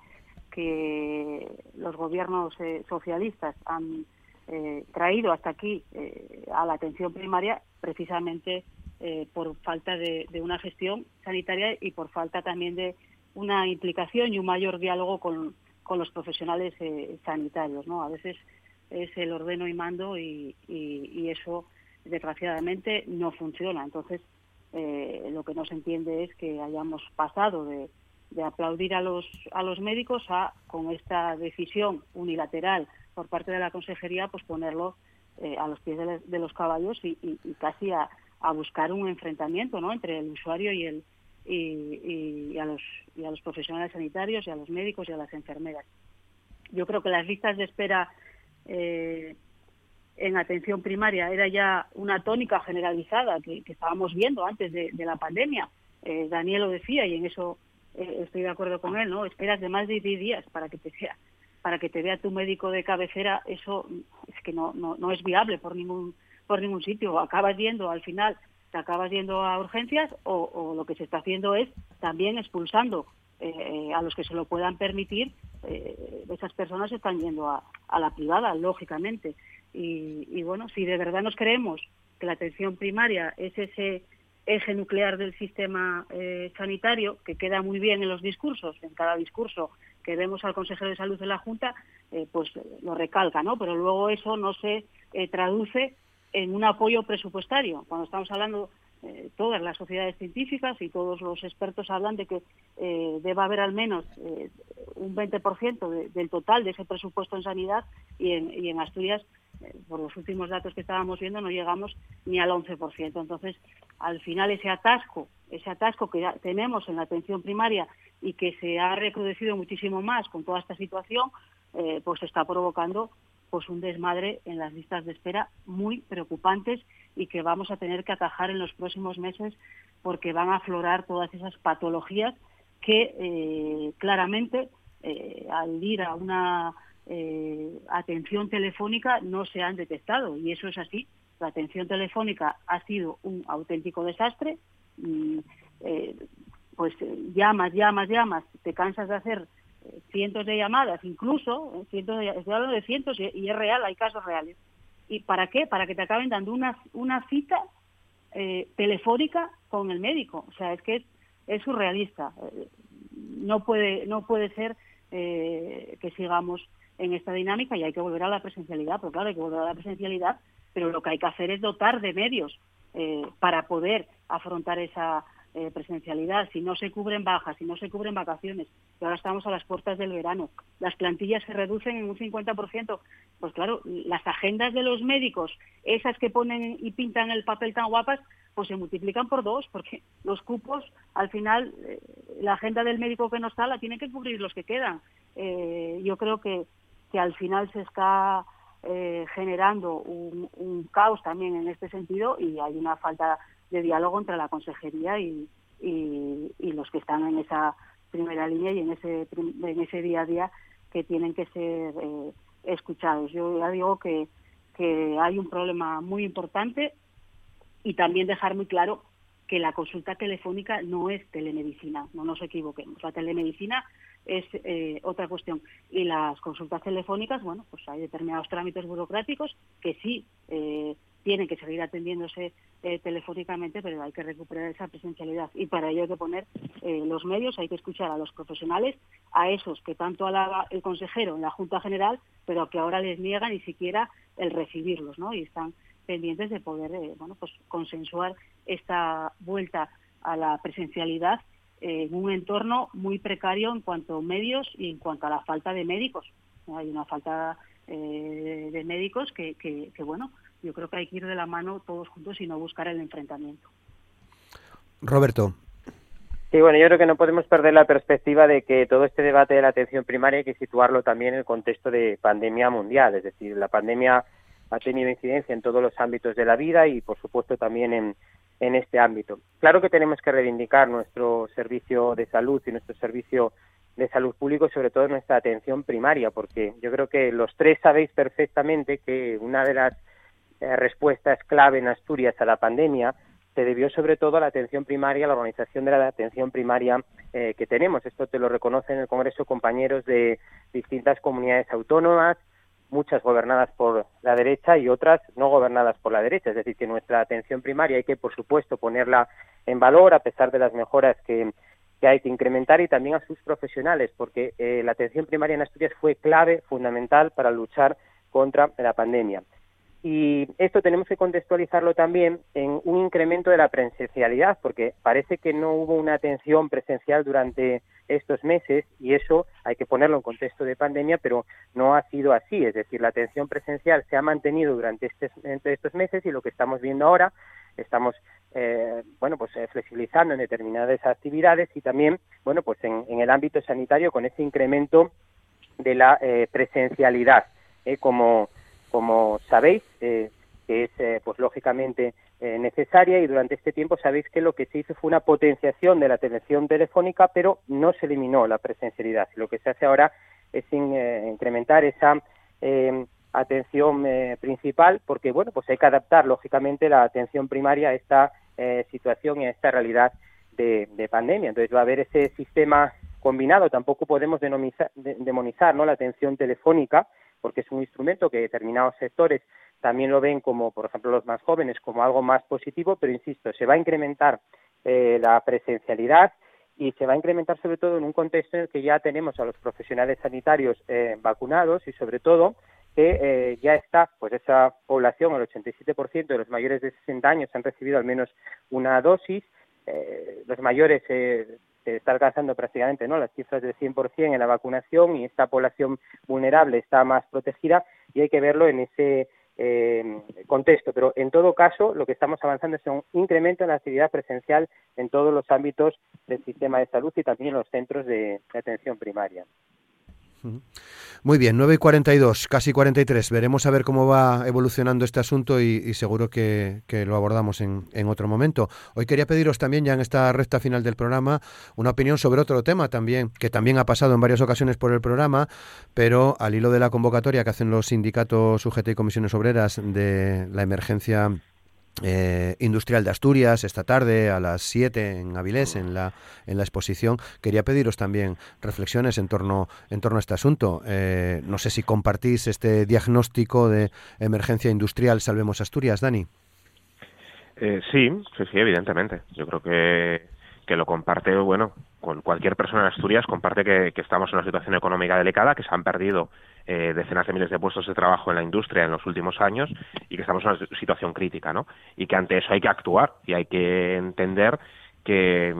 que los gobiernos eh, socialistas han eh, traído hasta aquí a la atención primaria precisamente por falta de, una gestión sanitaria y por falta también de una implicación y un mayor diálogo con, con los profesionales sanitarios. ¿no? A veces es el ordeno y mando y, y eso desgraciadamente no funciona. Entonces, eh, lo que no se entiende es que hayamos pasado de, aplaudir a los, a los médicos a, con esta decisión unilateral por parte de la consejería, pues ponerlo eh, a los pies de, los caballos y, casi a, buscar un enfrentamiento ¿no? entre el usuario y el, y, a los, y a los profesionales sanitarios y a los médicos y a las enfermeras. Yo creo que las listas de espera eh, en atención primaria era ya una tónica generalizada que, estábamos viendo antes de, la pandemia. Eh, Daniel lo decía y en eso eh, estoy de acuerdo con él, ¿no? Esperas de más de 10 días para que te sea para que te vea tu médico de cabecera, eso es que no, no, es viable por ningún por ningún sitio. Acabas yendo al final, te acabas yendo a urgencias o, lo que se está haciendo es también expulsando eh, a los que se lo puedan permitir. Esas personas están yendo a la privada, lógicamente. Y, bueno, si de verdad nos creemos que la atención primaria es ese eje nuclear del sistema eh, sanitario, que queda muy bien en los discursos, en cada discurso que vemos al consejero de salud de la Junta, eh, pues lo recalca, ¿no? Pero luego eso no se eh, traduce en un apoyo presupuestario. Cuando estamos hablando, todas las sociedades científicas y todos los expertos hablan de que debe haber al menos un 20% del total de ese presupuesto en sanidad y en, Asturias por los últimos datos que estábamos viendo, no llegamos ni al 11%. Entonces, al final ese atasco, ese atasco que tenemos en la atención primaria y que se ha recrudecido muchísimo más con toda esta situación, eh, pues está provocando pues un desmadre en las listas de espera muy preocupantes y que vamos a tener que atajar en los próximos meses porque van a aflorar todas esas patologías que eh, claramente eh, al ir a una eh, atención telefónica no se han detectado y eso es así. La atención telefónica ha sido un auténtico desastre. Y, pues llamas, llamas, llamas, te cansas de hacer cientos de llamadas, incluso, cientos de, estoy hablando de cientos y, es real, hay casos reales. ¿Y para qué? Para que te acaben dando una, una cita telefónica con el médico. O sea, es que es, surrealista. no puede, no puede ser que sigamos en esta dinámica y hay que volver a la presencialidad, pero claro, hay que volver a la presencialidad, pero lo que hay que hacer es dotar de medios eh, para poder afrontar esa eh, presencialidad. Si no se cubren bajas, si no se cubren vacaciones, y ahora estamos a las puertas del verano, las plantillas se reducen en un 50%, pues claro, las agendas de los médicos, esas que ponen y pintan el papel tan guapas, pues se multiplican por dos, porque los cupos, al final, eh, la agenda del médico que no está la tienen que cubrir los que quedan. yo creo que que al final se está eh, generando un, caos también en este sentido y hay una falta de diálogo entre la consejería y, los que están en esa primera línea y en ese, en ese día a día que tienen que ser eh, escuchados. Yo ya digo que, hay un problema muy importante y también dejar muy claro que la consulta telefónica no es telemedicina, no nos equivoquemos. La telemedicina es eh, otra cuestión. Y las consultas telefónicas, bueno, pues hay determinados trámites burocráticos que sí eh, tienen que seguir atendiéndose eh, telefónicamente, pero hay que recuperar esa presencialidad. Y para ello hay que poner los medios, hay que escuchar a los profesionales, a esos que tanto alaba el consejero en la Junta General, pero que ahora les niegan ni siquiera el recibirlos, ¿no? Y están pendientes de poder, bueno, pues consensuar esta vuelta a la presencialidad en un entorno muy precario en cuanto a medios y en cuanto a la falta de médicos. Hay una falta eh, de médicos que, que, bueno, yo creo que hay que ir de la mano todos juntos y no buscar el enfrentamiento. Roberto. Sí, bueno, yo creo que no podemos perder la perspectiva de que todo este debate de la atención primaria hay que situarlo también en el contexto de pandemia mundial, es decir, la pandemia ha tenido incidencia en todos los ámbitos de la vida y, por supuesto, también en, en este ámbito. Claro que tenemos que reivindicar nuestro servicio de salud y nuestro servicio de salud público, sobre todo nuestra atención primaria, porque yo creo que los tres sabéis perfectamente que una de las eh, respuestas clave en Asturias a la pandemia se debió sobre todo a la atención primaria, a la organización de la atención primaria eh, que tenemos. Esto te lo reconocen en el Congreso compañeros de distintas comunidades autónomas, muchas gobernadas por la derecha y otras no gobernadas por la derecha. Es decir, que nuestra atención primaria hay que, por supuesto, ponerla en valor a pesar de las mejoras que, hay que incrementar y también a sus profesionales, porque eh, la atención primaria en Asturias fue clave, fundamental para luchar contra la pandemia. Y esto tenemos que contextualizarlo también en un incremento de la presencialidad, porque parece que no hubo una atención presencial durante estos meses y eso hay que ponerlo en contexto de pandemia, pero no ha sido así. Es decir, la atención presencial se ha mantenido durante este, estos meses y lo que estamos viendo ahora, estamos eh, bueno, pues eh, flexibilizando en determinadas actividades y también, bueno, pues en, el ámbito sanitario con ese incremento de la eh, presencialidad. como, como sabéis, que es, pues lógicamente necesaria y durante este tiempo sabéis que lo que se hizo fue una potenciación de la atención telefónica, pero no se eliminó la presencialidad. Lo que se hace ahora es incrementar esa atención principal porque bueno pues hay que adaptar lógicamente la atención primaria a esta eh, situación y a esta realidad de, pandemia. Entonces va a haber ese sistema combinado. Tampoco podemos demonizar ¿no? la atención telefónica, porque es un instrumento que determinados sectores también lo ven como, por ejemplo, los más jóvenes, como algo más positivo, pero insisto, se va a incrementar eh, la presencialidad y se va a incrementar sobre todo en un contexto en el que ya tenemos a los profesionales sanitarios eh, vacunados y sobre todo que eh, ya está, pues esa población, el 87% de los mayores de 60 años han recibido al menos una dosis, eh, los mayores eh, se está alcanzando prácticamente no las cifras del 100% en la vacunación y esta población vulnerable está más protegida y hay que verlo en ese eh, contexto. Pero en todo caso, lo que estamos avanzando es un incremento en la actividad presencial en todos los ámbitos del sistema de salud y también en los centros de atención primaria. Muy bien, 9 y 42, casi 43. Veremos a ver cómo va evolucionando este asunto y, seguro que, lo abordamos en, otro momento. Hoy quería pediros también, ya en esta recta final del programa, una opinión sobre otro tema también, que también ha pasado en varias ocasiones por el programa, pero al hilo de la convocatoria que hacen los sindicatos UGT y comisiones obreras de la emergencia eh, industrial de Asturias esta tarde a las 7 en Avilés en la, en la exposición. Quería pediros también reflexiones en torno, en torno a este asunto. Eh, no sé si compartís este diagnóstico de emergencia industrial Salvemos Asturias, Dani. Eh, sí, sí, sí, evidentemente. Yo creo que, que lo comparte, bueno, con cualquier persona en Asturias, comparte que, estamos en una situación económica delicada, que se han perdido eh, decenas de miles de puestos de trabajo en la industria en los últimos años y que estamos en una situación crítica, ¿no? Y que ante eso hay que actuar y hay que entender que,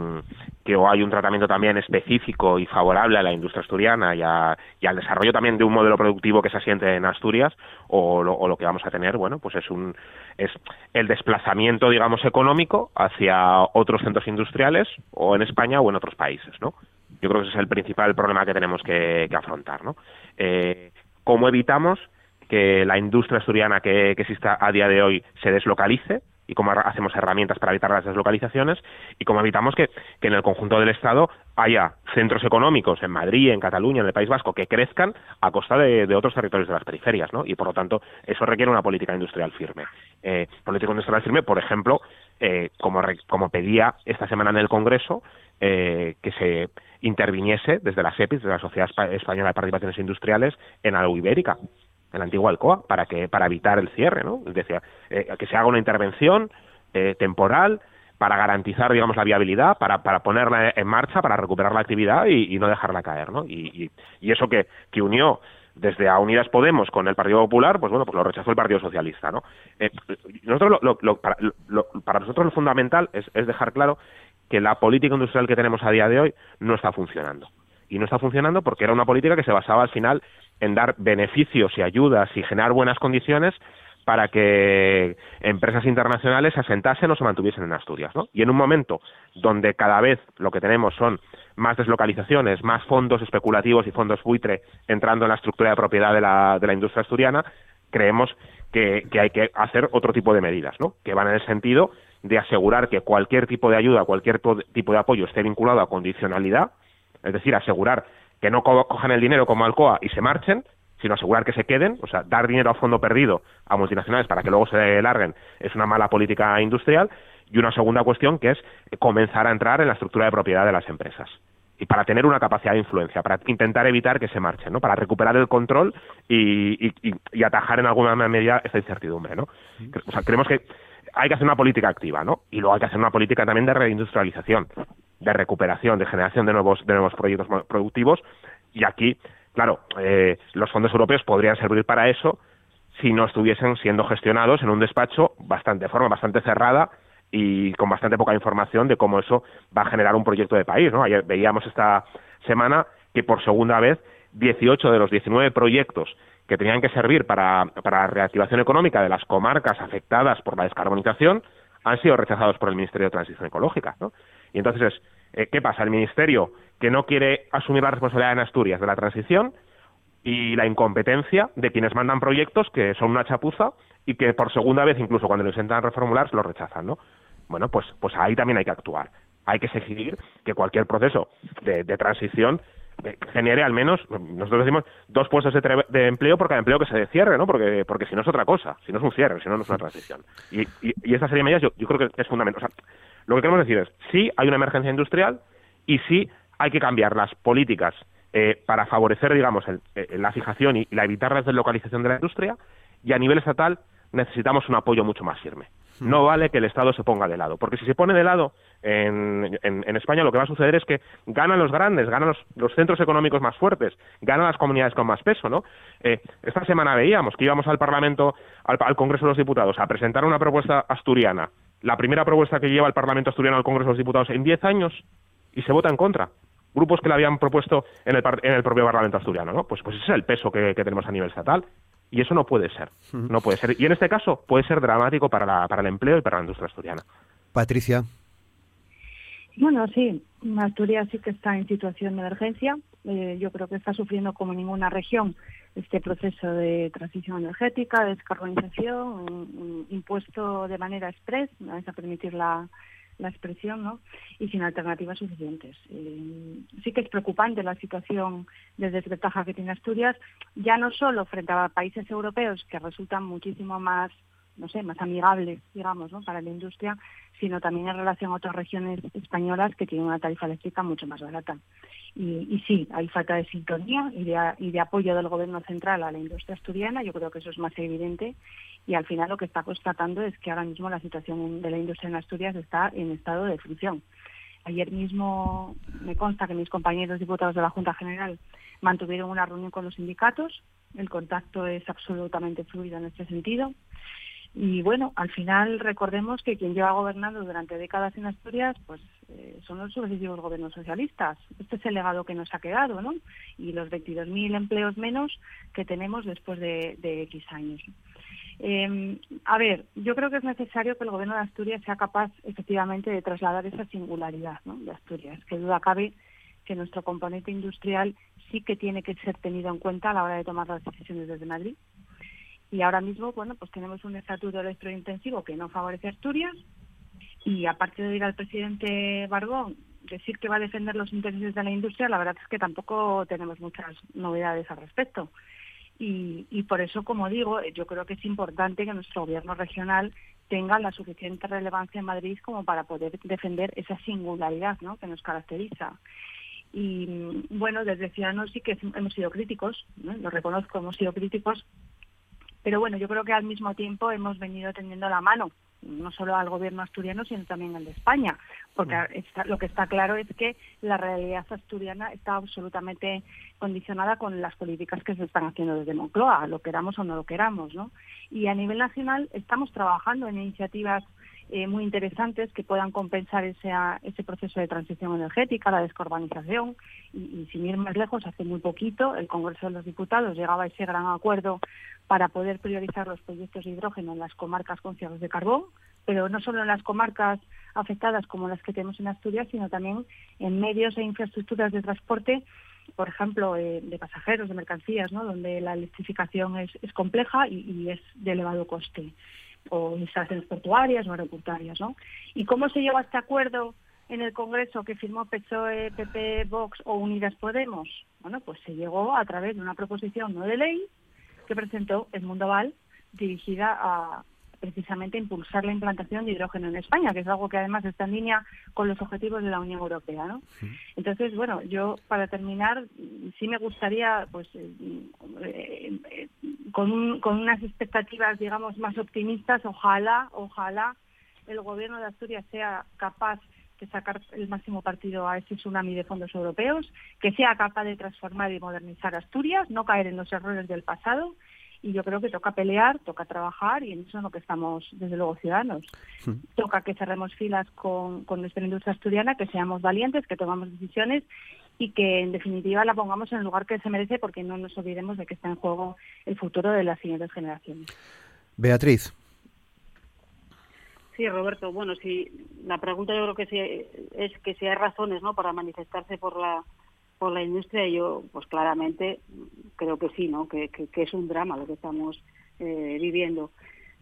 que hay un tratamiento también específico y favorable a la industria asturiana y, al desarrollo también de un modelo productivo que se asiente en Asturias o lo, que vamos a tener bueno pues es un es el desplazamiento digamos económico hacia otros centros industriales o en España o en otros países no yo creo que ese es el principal problema que tenemos que, afrontar no eh, cómo evitamos que la industria asturiana que, que exista a día de hoy se deslocalice y cómo hacemos herramientas para evitar las deslocalizaciones y cómo evitamos que, en el conjunto del Estado haya centros económicos en Madrid, en Cataluña, en el País Vasco, que crezcan a costa de, otros territorios de las periferias, ¿no? Y por lo tanto, eso requiere una política industrial firme. Eh, política industrial firme, por ejemplo, eh, como, como pedía esta semana en el Congreso, eh, que se interviniese desde la SEPIS, desde la Sociedad Española de Participaciones Industriales, en la Ibérica en la antigua Alcoa, para que para evitar el cierre, ¿no? Es decir, eh, que se haga una intervención eh, temporal para garantizar, digamos, la viabilidad, para, para ponerla en marcha, para recuperar la actividad y, no dejarla caer, ¿no? Y, y, eso que, que unió desde a Unidas Podemos con el Partido Popular, pues bueno, pues lo rechazó el Partido Socialista, ¿no? Eh, nosotros lo, lo, para, para, nosotros lo fundamental es, es dejar claro que la política industrial que tenemos a día de hoy no está funcionando. Y no está funcionando porque era una política que se basaba al final en dar beneficios y ayudas y generar buenas condiciones para que empresas internacionales se asentasen o se mantuviesen en Asturias. ¿no? Y en un momento donde cada vez lo que tenemos son más deslocalizaciones, más fondos especulativos y fondos buitre entrando en la estructura de propiedad de la, de la industria asturiana, creemos que, que, hay que hacer otro tipo de medidas, ¿no? que van en el sentido de asegurar que cualquier tipo de ayuda, cualquier tipo de apoyo esté vinculado a condicionalidad, es decir, asegurar que no cojan el dinero como Alcoa y se marchen, sino asegurar que se queden, o sea, dar dinero a fondo perdido a multinacionales para que luego se larguen es una mala política industrial. Y una segunda cuestión que es comenzar a entrar en la estructura de propiedad de las empresas y para tener una capacidad de influencia, para intentar evitar que se marchen, ¿no? Para recuperar el control y, y, atajar en alguna medida esta incertidumbre, ¿no? O sea, creemos que hay que hacer una política activa, ¿no? Y luego hay que hacer una política también de reindustrialización de recuperación, de generación de nuevos, de nuevos proyectos productivos. Y aquí, claro, eh, los fondos europeos podrían servir para eso si no estuviesen siendo gestionados en un despacho bastante, forma bastante cerrada y con bastante poca información de cómo eso va a generar un proyecto de país. ¿no? Ayer veíamos esta semana que por segunda vez 18 de los 19 proyectos que tenían que servir para, para la reactivación económica de las comarcas afectadas por la descarbonización han sido rechazados por el Ministerio de Transición Ecológica. ¿no? Y entonces, eh, ¿qué pasa? El Ministerio que no quiere asumir la responsabilidad en Asturias de la transición y la incompetencia de quienes mandan proyectos que son una chapuza y que por segunda vez, incluso cuando lo intentan reformular, se lo rechazan, ¿no? Bueno, pues, pues ahí también hay que actuar. Hay que exigir que cualquier proceso de, transición eh, genere al menos, nosotros decimos, dos puestos de, empleo por cada empleo que se cierre, ¿no? Porque, porque si no es otra cosa, si no es un cierre, si no, no es una transición. Y, y, y esta serie de medidas yo, yo creo que es fundamental. O sea, lo que queremos decir es, sí hay una emergencia industrial y sí hay que cambiar las políticas eh, para favorecer, digamos, eh, la fijación y, la evitar la deslocalización de la industria y a nivel estatal necesitamos un apoyo mucho más firme. Hmm. No vale que el Estado se ponga de lado, porque si se pone de lado en, en, España lo que va a suceder es que ganan los grandes, ganan los, centros económicos más fuertes, ganan las comunidades con más peso, ¿no? Eh, esta semana veíamos que íbamos al Parlamento, al, al Congreso de los Diputados, a presentar una propuesta asturiana la primera propuesta que lleva el Parlamento asturiano al Congreso de los Diputados en diez años y se vota en contra. Grupos que la habían propuesto en el, en el propio Parlamento asturiano, ¿no? Pues, pues ese es el peso que, tenemos a nivel estatal. Y eso no puede ser. No puede ser. Y en este caso puede ser dramático para, la, para el empleo y para la industria asturiana. Patricia. Bueno, sí, Asturias sí que está en situación de emergencia. Eh, yo creo que está sufriendo como ninguna región este proceso de transición energética, de descarbonización, impuesto de manera express, vamos a permitir la, la expresión, ¿no? Y sin alternativas suficientes. Eh, sí que es preocupante la situación de desventaja que tiene Asturias, ya no solo frente a países europeos que resultan muchísimo más no sé, más amigables, digamos, ¿no? para la industria, sino también en relación a otras regiones españolas que tienen una tarifa eléctrica mucho más barata. Y, sí, hay falta de sintonía y de, y de apoyo del gobierno central a la industria asturiana, yo creo que eso es más evidente, y al final lo que está constatando es que ahora mismo la situación de la industria en Asturias está en estado de función. Ayer mismo me consta que mis compañeros diputados de la Junta General mantuvieron una reunión con los sindicatos, el contacto es absolutamente fluido en este sentido. Y bueno, al final recordemos que quien lleva gobernando durante décadas en Asturias, pues eh, son los sucesivos gobiernos socialistas. Este es el legado que nos ha quedado, ¿no? Y los 22.000 empleos menos que tenemos después de, X años. Eh, a ver, yo creo que es necesario que el gobierno de Asturias sea capaz efectivamente de trasladar esa singularidad de Asturias. Que duda cabe que nuestro componente industrial sí que tiene que ser tenido en cuenta a la hora de tomar las decisiones desde Madrid y ahora mismo, bueno, pues tenemos un estatuto electrointensivo que no favorece Asturias y aparte de ir al presidente Barbón decir que va a defender los intereses de la industria, la verdad es que tampoco tenemos muchas novedades al respecto. Y, y por eso, como digo, yo creo que es importante que nuestro gobierno regional tenga la suficiente relevancia en Madrid como para poder defender esa singularidad ¿no? que nos caracteriza. Y bueno, desde Ciudadanos sí que hemos sido críticos, lo reconozco, hemos sido críticos pero bueno, yo creo que al mismo tiempo hemos venido tendiendo la mano, no solo al gobierno asturiano, sino también al de España, porque lo que está claro es que la realidad asturiana está absolutamente condicionada con las políticas que se están haciendo desde Moncloa, lo queramos o no lo queramos, ¿no? Y a nivel nacional estamos trabajando en iniciativas eh, muy interesantes que puedan compensar ese, ese proceso de transición energética, la descarbonización. Y, y, sin ir más lejos, hace muy poquito el Congreso de los Diputados llegaba a ese gran acuerdo para poder priorizar los proyectos de hidrógeno en las comarcas con cierres de carbón, pero no solo en las comarcas afectadas como las que tenemos en Asturias, sino también en medios e infraestructuras de transporte, por ejemplo, eh, de pasajeros, de mercancías, ¿no? donde la electrificación es, compleja y, es de elevado coste, o instalaciones portuarias o aeroportuarias. ¿no? ¿Y cómo se lleva este acuerdo en el Congreso que firmó PSOE, PP, Vox o Unidas Podemos? Bueno, pues se llegó a través de una proposición no de ley que presentó el Mundo Val, dirigida a precisamente impulsar la implantación de hidrógeno en España, que es algo que además está en línea con los objetivos de la Unión Europea, ¿no? Entonces, bueno, yo para terminar sí me gustaría, pues, eh, eh, con, con unas expectativas, digamos, más optimistas, ojalá, ojalá el gobierno de Asturias sea capaz de sacar el máximo partido a este tsunami de fondos europeos, que sea capaz de transformar y modernizar Asturias, no caer en los errores del pasado. Y yo creo que toca pelear, toca trabajar y en eso es lo que estamos, desde luego, ciudadanos. Toca que cerremos filas con, con nuestra industria asturiana, que seamos valientes, que tomamos decisiones y que en definitiva la pongamos en el lugar que se merece porque no nos olvidemos de que está en juego el futuro de las siguientes generaciones. Beatriz. Sí, Roberto. Bueno, sí, la pregunta yo creo que sí, es que si hay razones, ¿no? Para manifestarse por la por la industria. Yo, pues claramente creo que sí, ¿no? Que, que, es un drama lo que estamos eh, viviendo.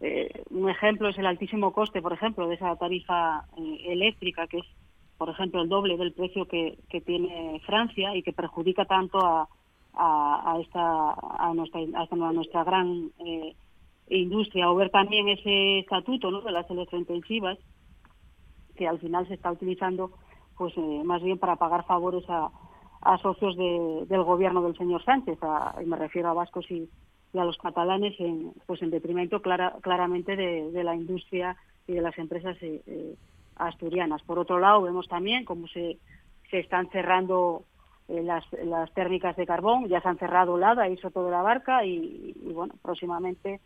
Eh, un ejemplo es el altísimo coste, por ejemplo, de esa tarifa eh, eléctrica, que es, por ejemplo, el doble del precio que, que tiene Francia y que perjudica tanto a, a, esta a nuestra a nuestra gran eh, industria o ver también ese estatuto de las electrointensivas que al final se está utilizando pues eh, más bien para pagar favores a, socios del gobierno del señor Sánchez. Y me refiero a vascos y, a los catalanes en pues en detrimento clara, claramente de, la industria y de las empresas eh, eh, asturianas. Por otro lado vemos también cómo se se están cerrando las, las térmicas de carbón ya se han cerrado Lada y Soto de la Barca y, y bueno próximamente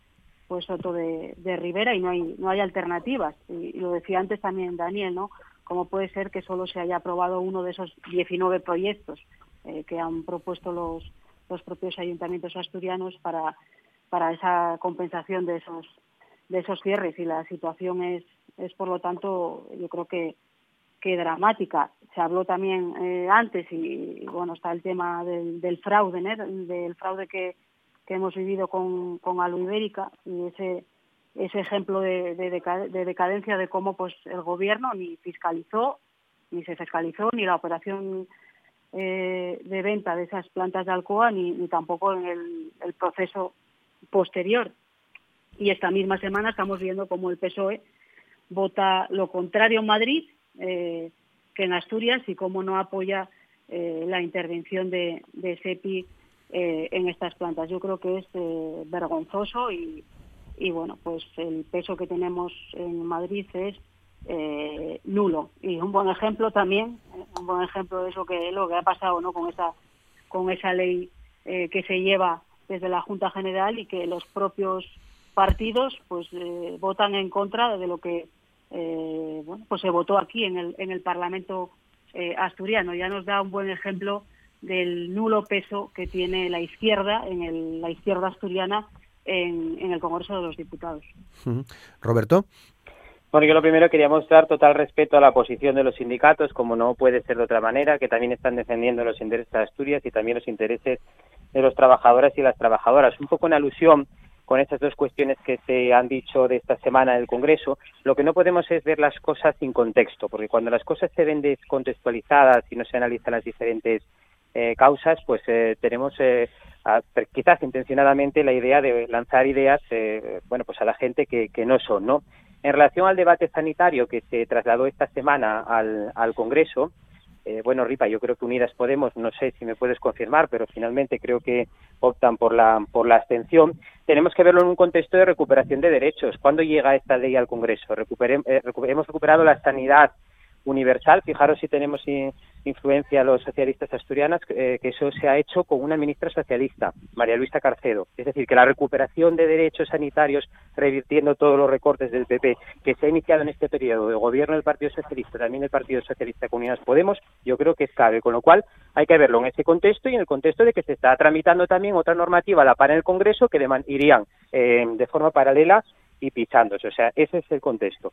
pues Soto de, Rivera y no hay no hay alternativas. Y, lo decía antes también Daniel no cómo puede ser que solo se haya aprobado uno de esos 19 proyectos eh, que han propuesto los los propios ayuntamientos asturianos para para esa compensación de esos de esos cierres y la situación es es por lo tanto yo creo que que dramática. Se habló también eh, antes y, bueno está el tema del, del fraude del fraude que que hemos vivido con, con Ibérica y ese ese ejemplo de, de, decadencia de cómo pues el gobierno ni fiscalizó ni se fiscalizó ni la operación eh, de venta de esas plantas de Alcoa ni, ni tampoco en el, el, proceso posterior. Y esta misma semana estamos viendo cómo el PSOE vota lo contrario en Madrid eh, que en Asturias y cómo no apoya eh, la intervención de, de SEPI eh, en estas plantas. Yo creo que es eh, vergonzoso y, y, bueno, pues el peso que tenemos en Madrid es eh, nulo. Y un buen ejemplo también, un buen ejemplo de eso que lo que ha pasado no con esa con esa ley que se lleva desde la Junta General y que los propios partidos pues votan en contra de lo que bueno pues se votó aquí en el en el Parlamento asturiano. Ya nos da un buen ejemplo del nulo peso que tiene la izquierda, en el, la izquierda asturiana, en, en el Congreso de los Diputados. Roberto. Bueno, yo lo primero quería mostrar total respeto a la posición de los sindicatos, como no puede ser de otra manera, que también están defendiendo los intereses de Asturias y también los intereses de los trabajadores y las trabajadoras. Un poco en alusión con estas dos cuestiones que se han dicho de esta semana en el Congreso, lo que no podemos es ver las cosas sin contexto, porque cuando las cosas se ven descontextualizadas y no se analizan las diferentes causas, pues eh, tenemos eh, quizás intencionadamente la idea de lanzar ideas, bueno, pues a la gente que, que no son, ¿no? En relación al debate sanitario que se trasladó esta semana al, al Congreso, bueno, Ripa, yo creo que Unidas Podemos, no sé si me puedes confirmar, pero finalmente creo que optan por la, por la abstención. Tenemos que verlo en un contexto de recuperación de derechos. ¿Cuándo llega esta ley al Congreso? hemos recuperado la sanidad universal. Fijaros si tenemos influencia los socialistas asturianas, eh, que eso se ha hecho con una ministra socialista, María Luisa Carcedo. Es decir, que la recuperación de derechos sanitarios, revirtiendo todos los recortes del PP, que se ha iniciado en este periodo de gobierno del Partido Socialista, también el Partido Socialista con Unidas Podemos, yo creo que es clave. Con lo cual, hay que verlo en ese contexto y en el contexto de que se está tramitando también otra normativa, la para en el Congreso, que irían eh, de forma paralela y pichándose. O sea, ese es el contexto.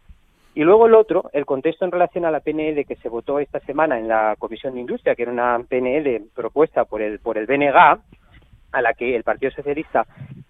Y luego el otro, el contexto en relación a la PNL que se votó esta semana en la Comisión de Industria, que era una PNL propuesta por el, por el BNG, a la que el Partido Socialista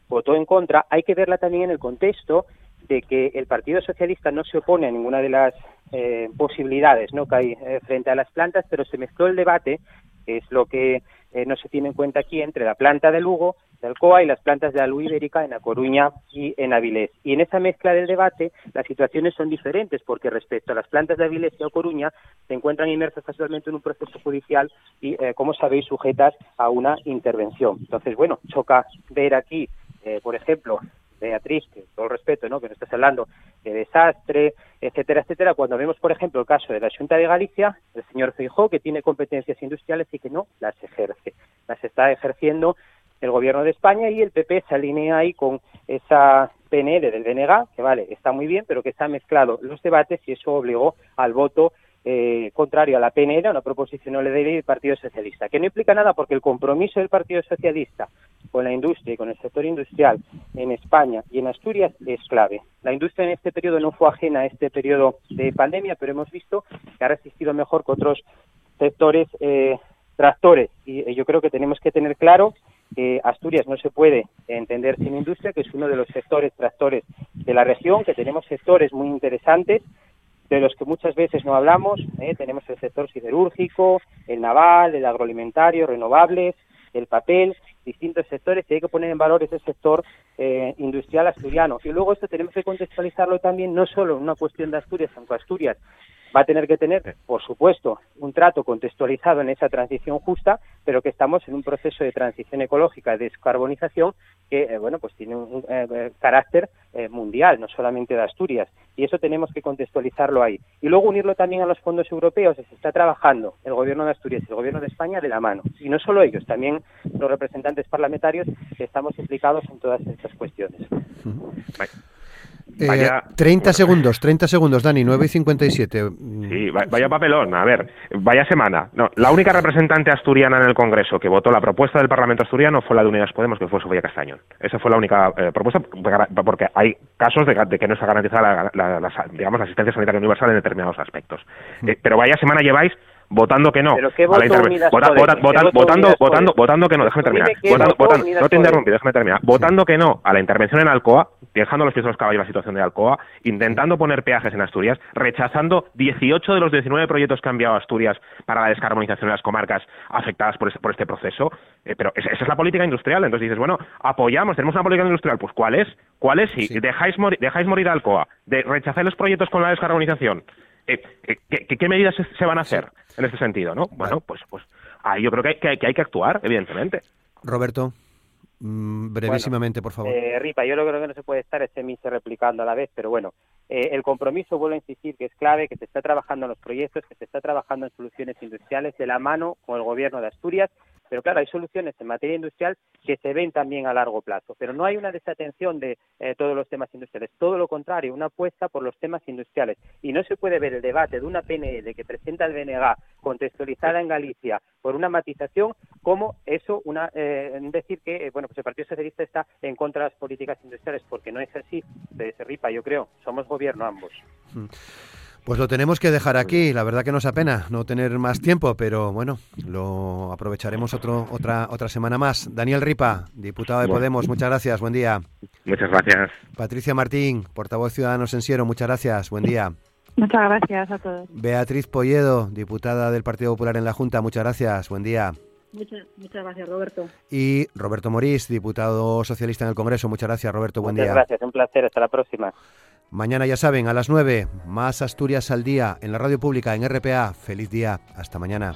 votó en contra, hay que verla también en el contexto de que el Partido Socialista no se opone a ninguna de las eh, posibilidades ¿no? que hay eh, frente a las plantas, pero se mezcló el debate, que es lo que eh, no se tiene en cuenta aquí, entre la planta de Lugo de Alcoa y las plantas de Alu Ibérica en A Coruña y en Avilés. Y en esa mezcla del debate las situaciones son diferentes porque respecto a las plantas de Avilés y A Coruña se encuentran inmersas actualmente en un proceso judicial y, eh, como sabéis, sujetas a una intervención. Entonces, bueno, choca ver aquí, eh, por ejemplo, Beatriz, que todo el respeto, ¿no? que nos estás hablando de desastre, etcétera, etcétera, cuando vemos, por ejemplo, el caso de la Junta de Galicia, el señor Feijó, que tiene competencias industriales y que no las ejerce. Las está ejerciendo el gobierno de España y el PP se alinea ahí con esa PNL del DNG, que vale, está muy bien, pero que está mezclado los debates y eso obligó al voto eh, contrario a la PNL, una proposición de ley del Partido Socialista, que no implica nada porque el compromiso del Partido Socialista con la industria y con el sector industrial en España y en Asturias es clave. La industria en este periodo no fue ajena a este periodo de pandemia, pero hemos visto que ha resistido mejor que otros sectores eh, tractores. Y yo creo que tenemos que tener claro que Asturias no se puede entender sin industria, que es uno de los sectores tractores de la región, que tenemos sectores muy interesantes de los que muchas veces no hablamos. ¿eh? Tenemos el sector siderúrgico, el naval, el agroalimentario, renovables, el papel, distintos sectores y hay que poner en valor ese sector eh, industrial asturiano. Y luego esto tenemos que contextualizarlo también no solo en una cuestión de Asturias, aunque Asturias va a tener que tener, por supuesto, un trato contextualizado en esa transición justa, pero que estamos en un proceso de transición ecológica, de descarbonización, que eh, bueno, pues tiene un eh, eh, carácter mundial, no solamente de Asturias, y eso tenemos que contextualizarlo ahí. Y luego unirlo también a los fondos europeos, se está trabajando el gobierno de Asturias y el gobierno de España de la mano. Y no solo ellos, también los representantes parlamentarios que estamos implicados en todas estas cuestiones. Eh, vaya, 30 segundos, 30 segundos, Dani, 9 y 57. Sí, vaya papelón. A ver, vaya semana. No, la única representante asturiana en el Congreso que votó la propuesta del Parlamento asturiano fue la de Unidas Podemos, que fue Sofía Castañón. Esa fue la única eh, propuesta, porque hay casos de, que no está garantizada la, digamos, la asistencia sanitaria universal en determinados aspectos. Mm. Eh, pero vaya semana lleváis votando que no. ¿Pero qué voto votando, votando, votando, votando que no, déjame terminar. Votando, votando, no te interrumpí, déjame terminar. Votando que no a la intervención en Alcoa, dejando los pies a los caballos la situación de Alcoa, intentando poner peajes en Asturias, rechazando 18 de los 19 proyectos que ha enviado Asturias para la descarbonización de las comarcas afectadas por este, por este proceso. Eh, pero esa, es la política industrial. Entonces dices, bueno, apoyamos, tenemos una política industrial. Pues ¿cuál es? ¿Cuál es? Si dejáis, dejáis morir a Alcoa, de rechazar los proyectos con la descarbonización, eh, eh, ¿qué, medidas se, van a hacer en este sentido? ¿no? Bueno, pues, pues ahí yo creo que hay, que hay que actuar, evidentemente. Roberto. Mm, brevísimamente, por favor. Eh, Ripa, yo creo que no se puede estar este mismo replicando a la vez, pero bueno, eh, el compromiso, vuelvo a insistir, que es clave, que se está trabajando en los proyectos, que se está trabajando en soluciones industriales de la mano con el gobierno de Asturias pero claro, hay soluciones en materia industrial que se ven también a largo plazo, pero no hay una desatención de eh, todos los temas industriales, todo lo contrario, una apuesta por los temas industriales. Y no se puede ver el debate de una PNL que presenta el BNG contextualizada en Galicia por una matización como eso, una, eh, decir que bueno pues el Partido Socialista está en contra de las políticas industriales, porque no es así, se ripa, yo creo, somos gobierno ambos. Mm. Pues lo tenemos que dejar aquí. La verdad que nos apena no tener más tiempo, pero bueno, lo aprovecharemos otro, otra, otra semana más. Daniel Ripa, diputado de Podemos, muchas gracias. Buen día. Muchas gracias. Patricia Martín, portavoz Ciudadanos en Siero, muchas gracias. Buen día. Muchas gracias a todos. Beatriz Polledo, diputada del Partido Popular en la Junta, muchas gracias. Buen día. Muchas, muchas gracias, Roberto. Y Roberto Morís, diputado socialista en el Congreso. Muchas gracias, Roberto. Buen día. Muchas gracias, un placer. Hasta la próxima. Mañana ya saben, a las 9, más Asturias al día en la radio pública en RPA. Feliz día, hasta mañana.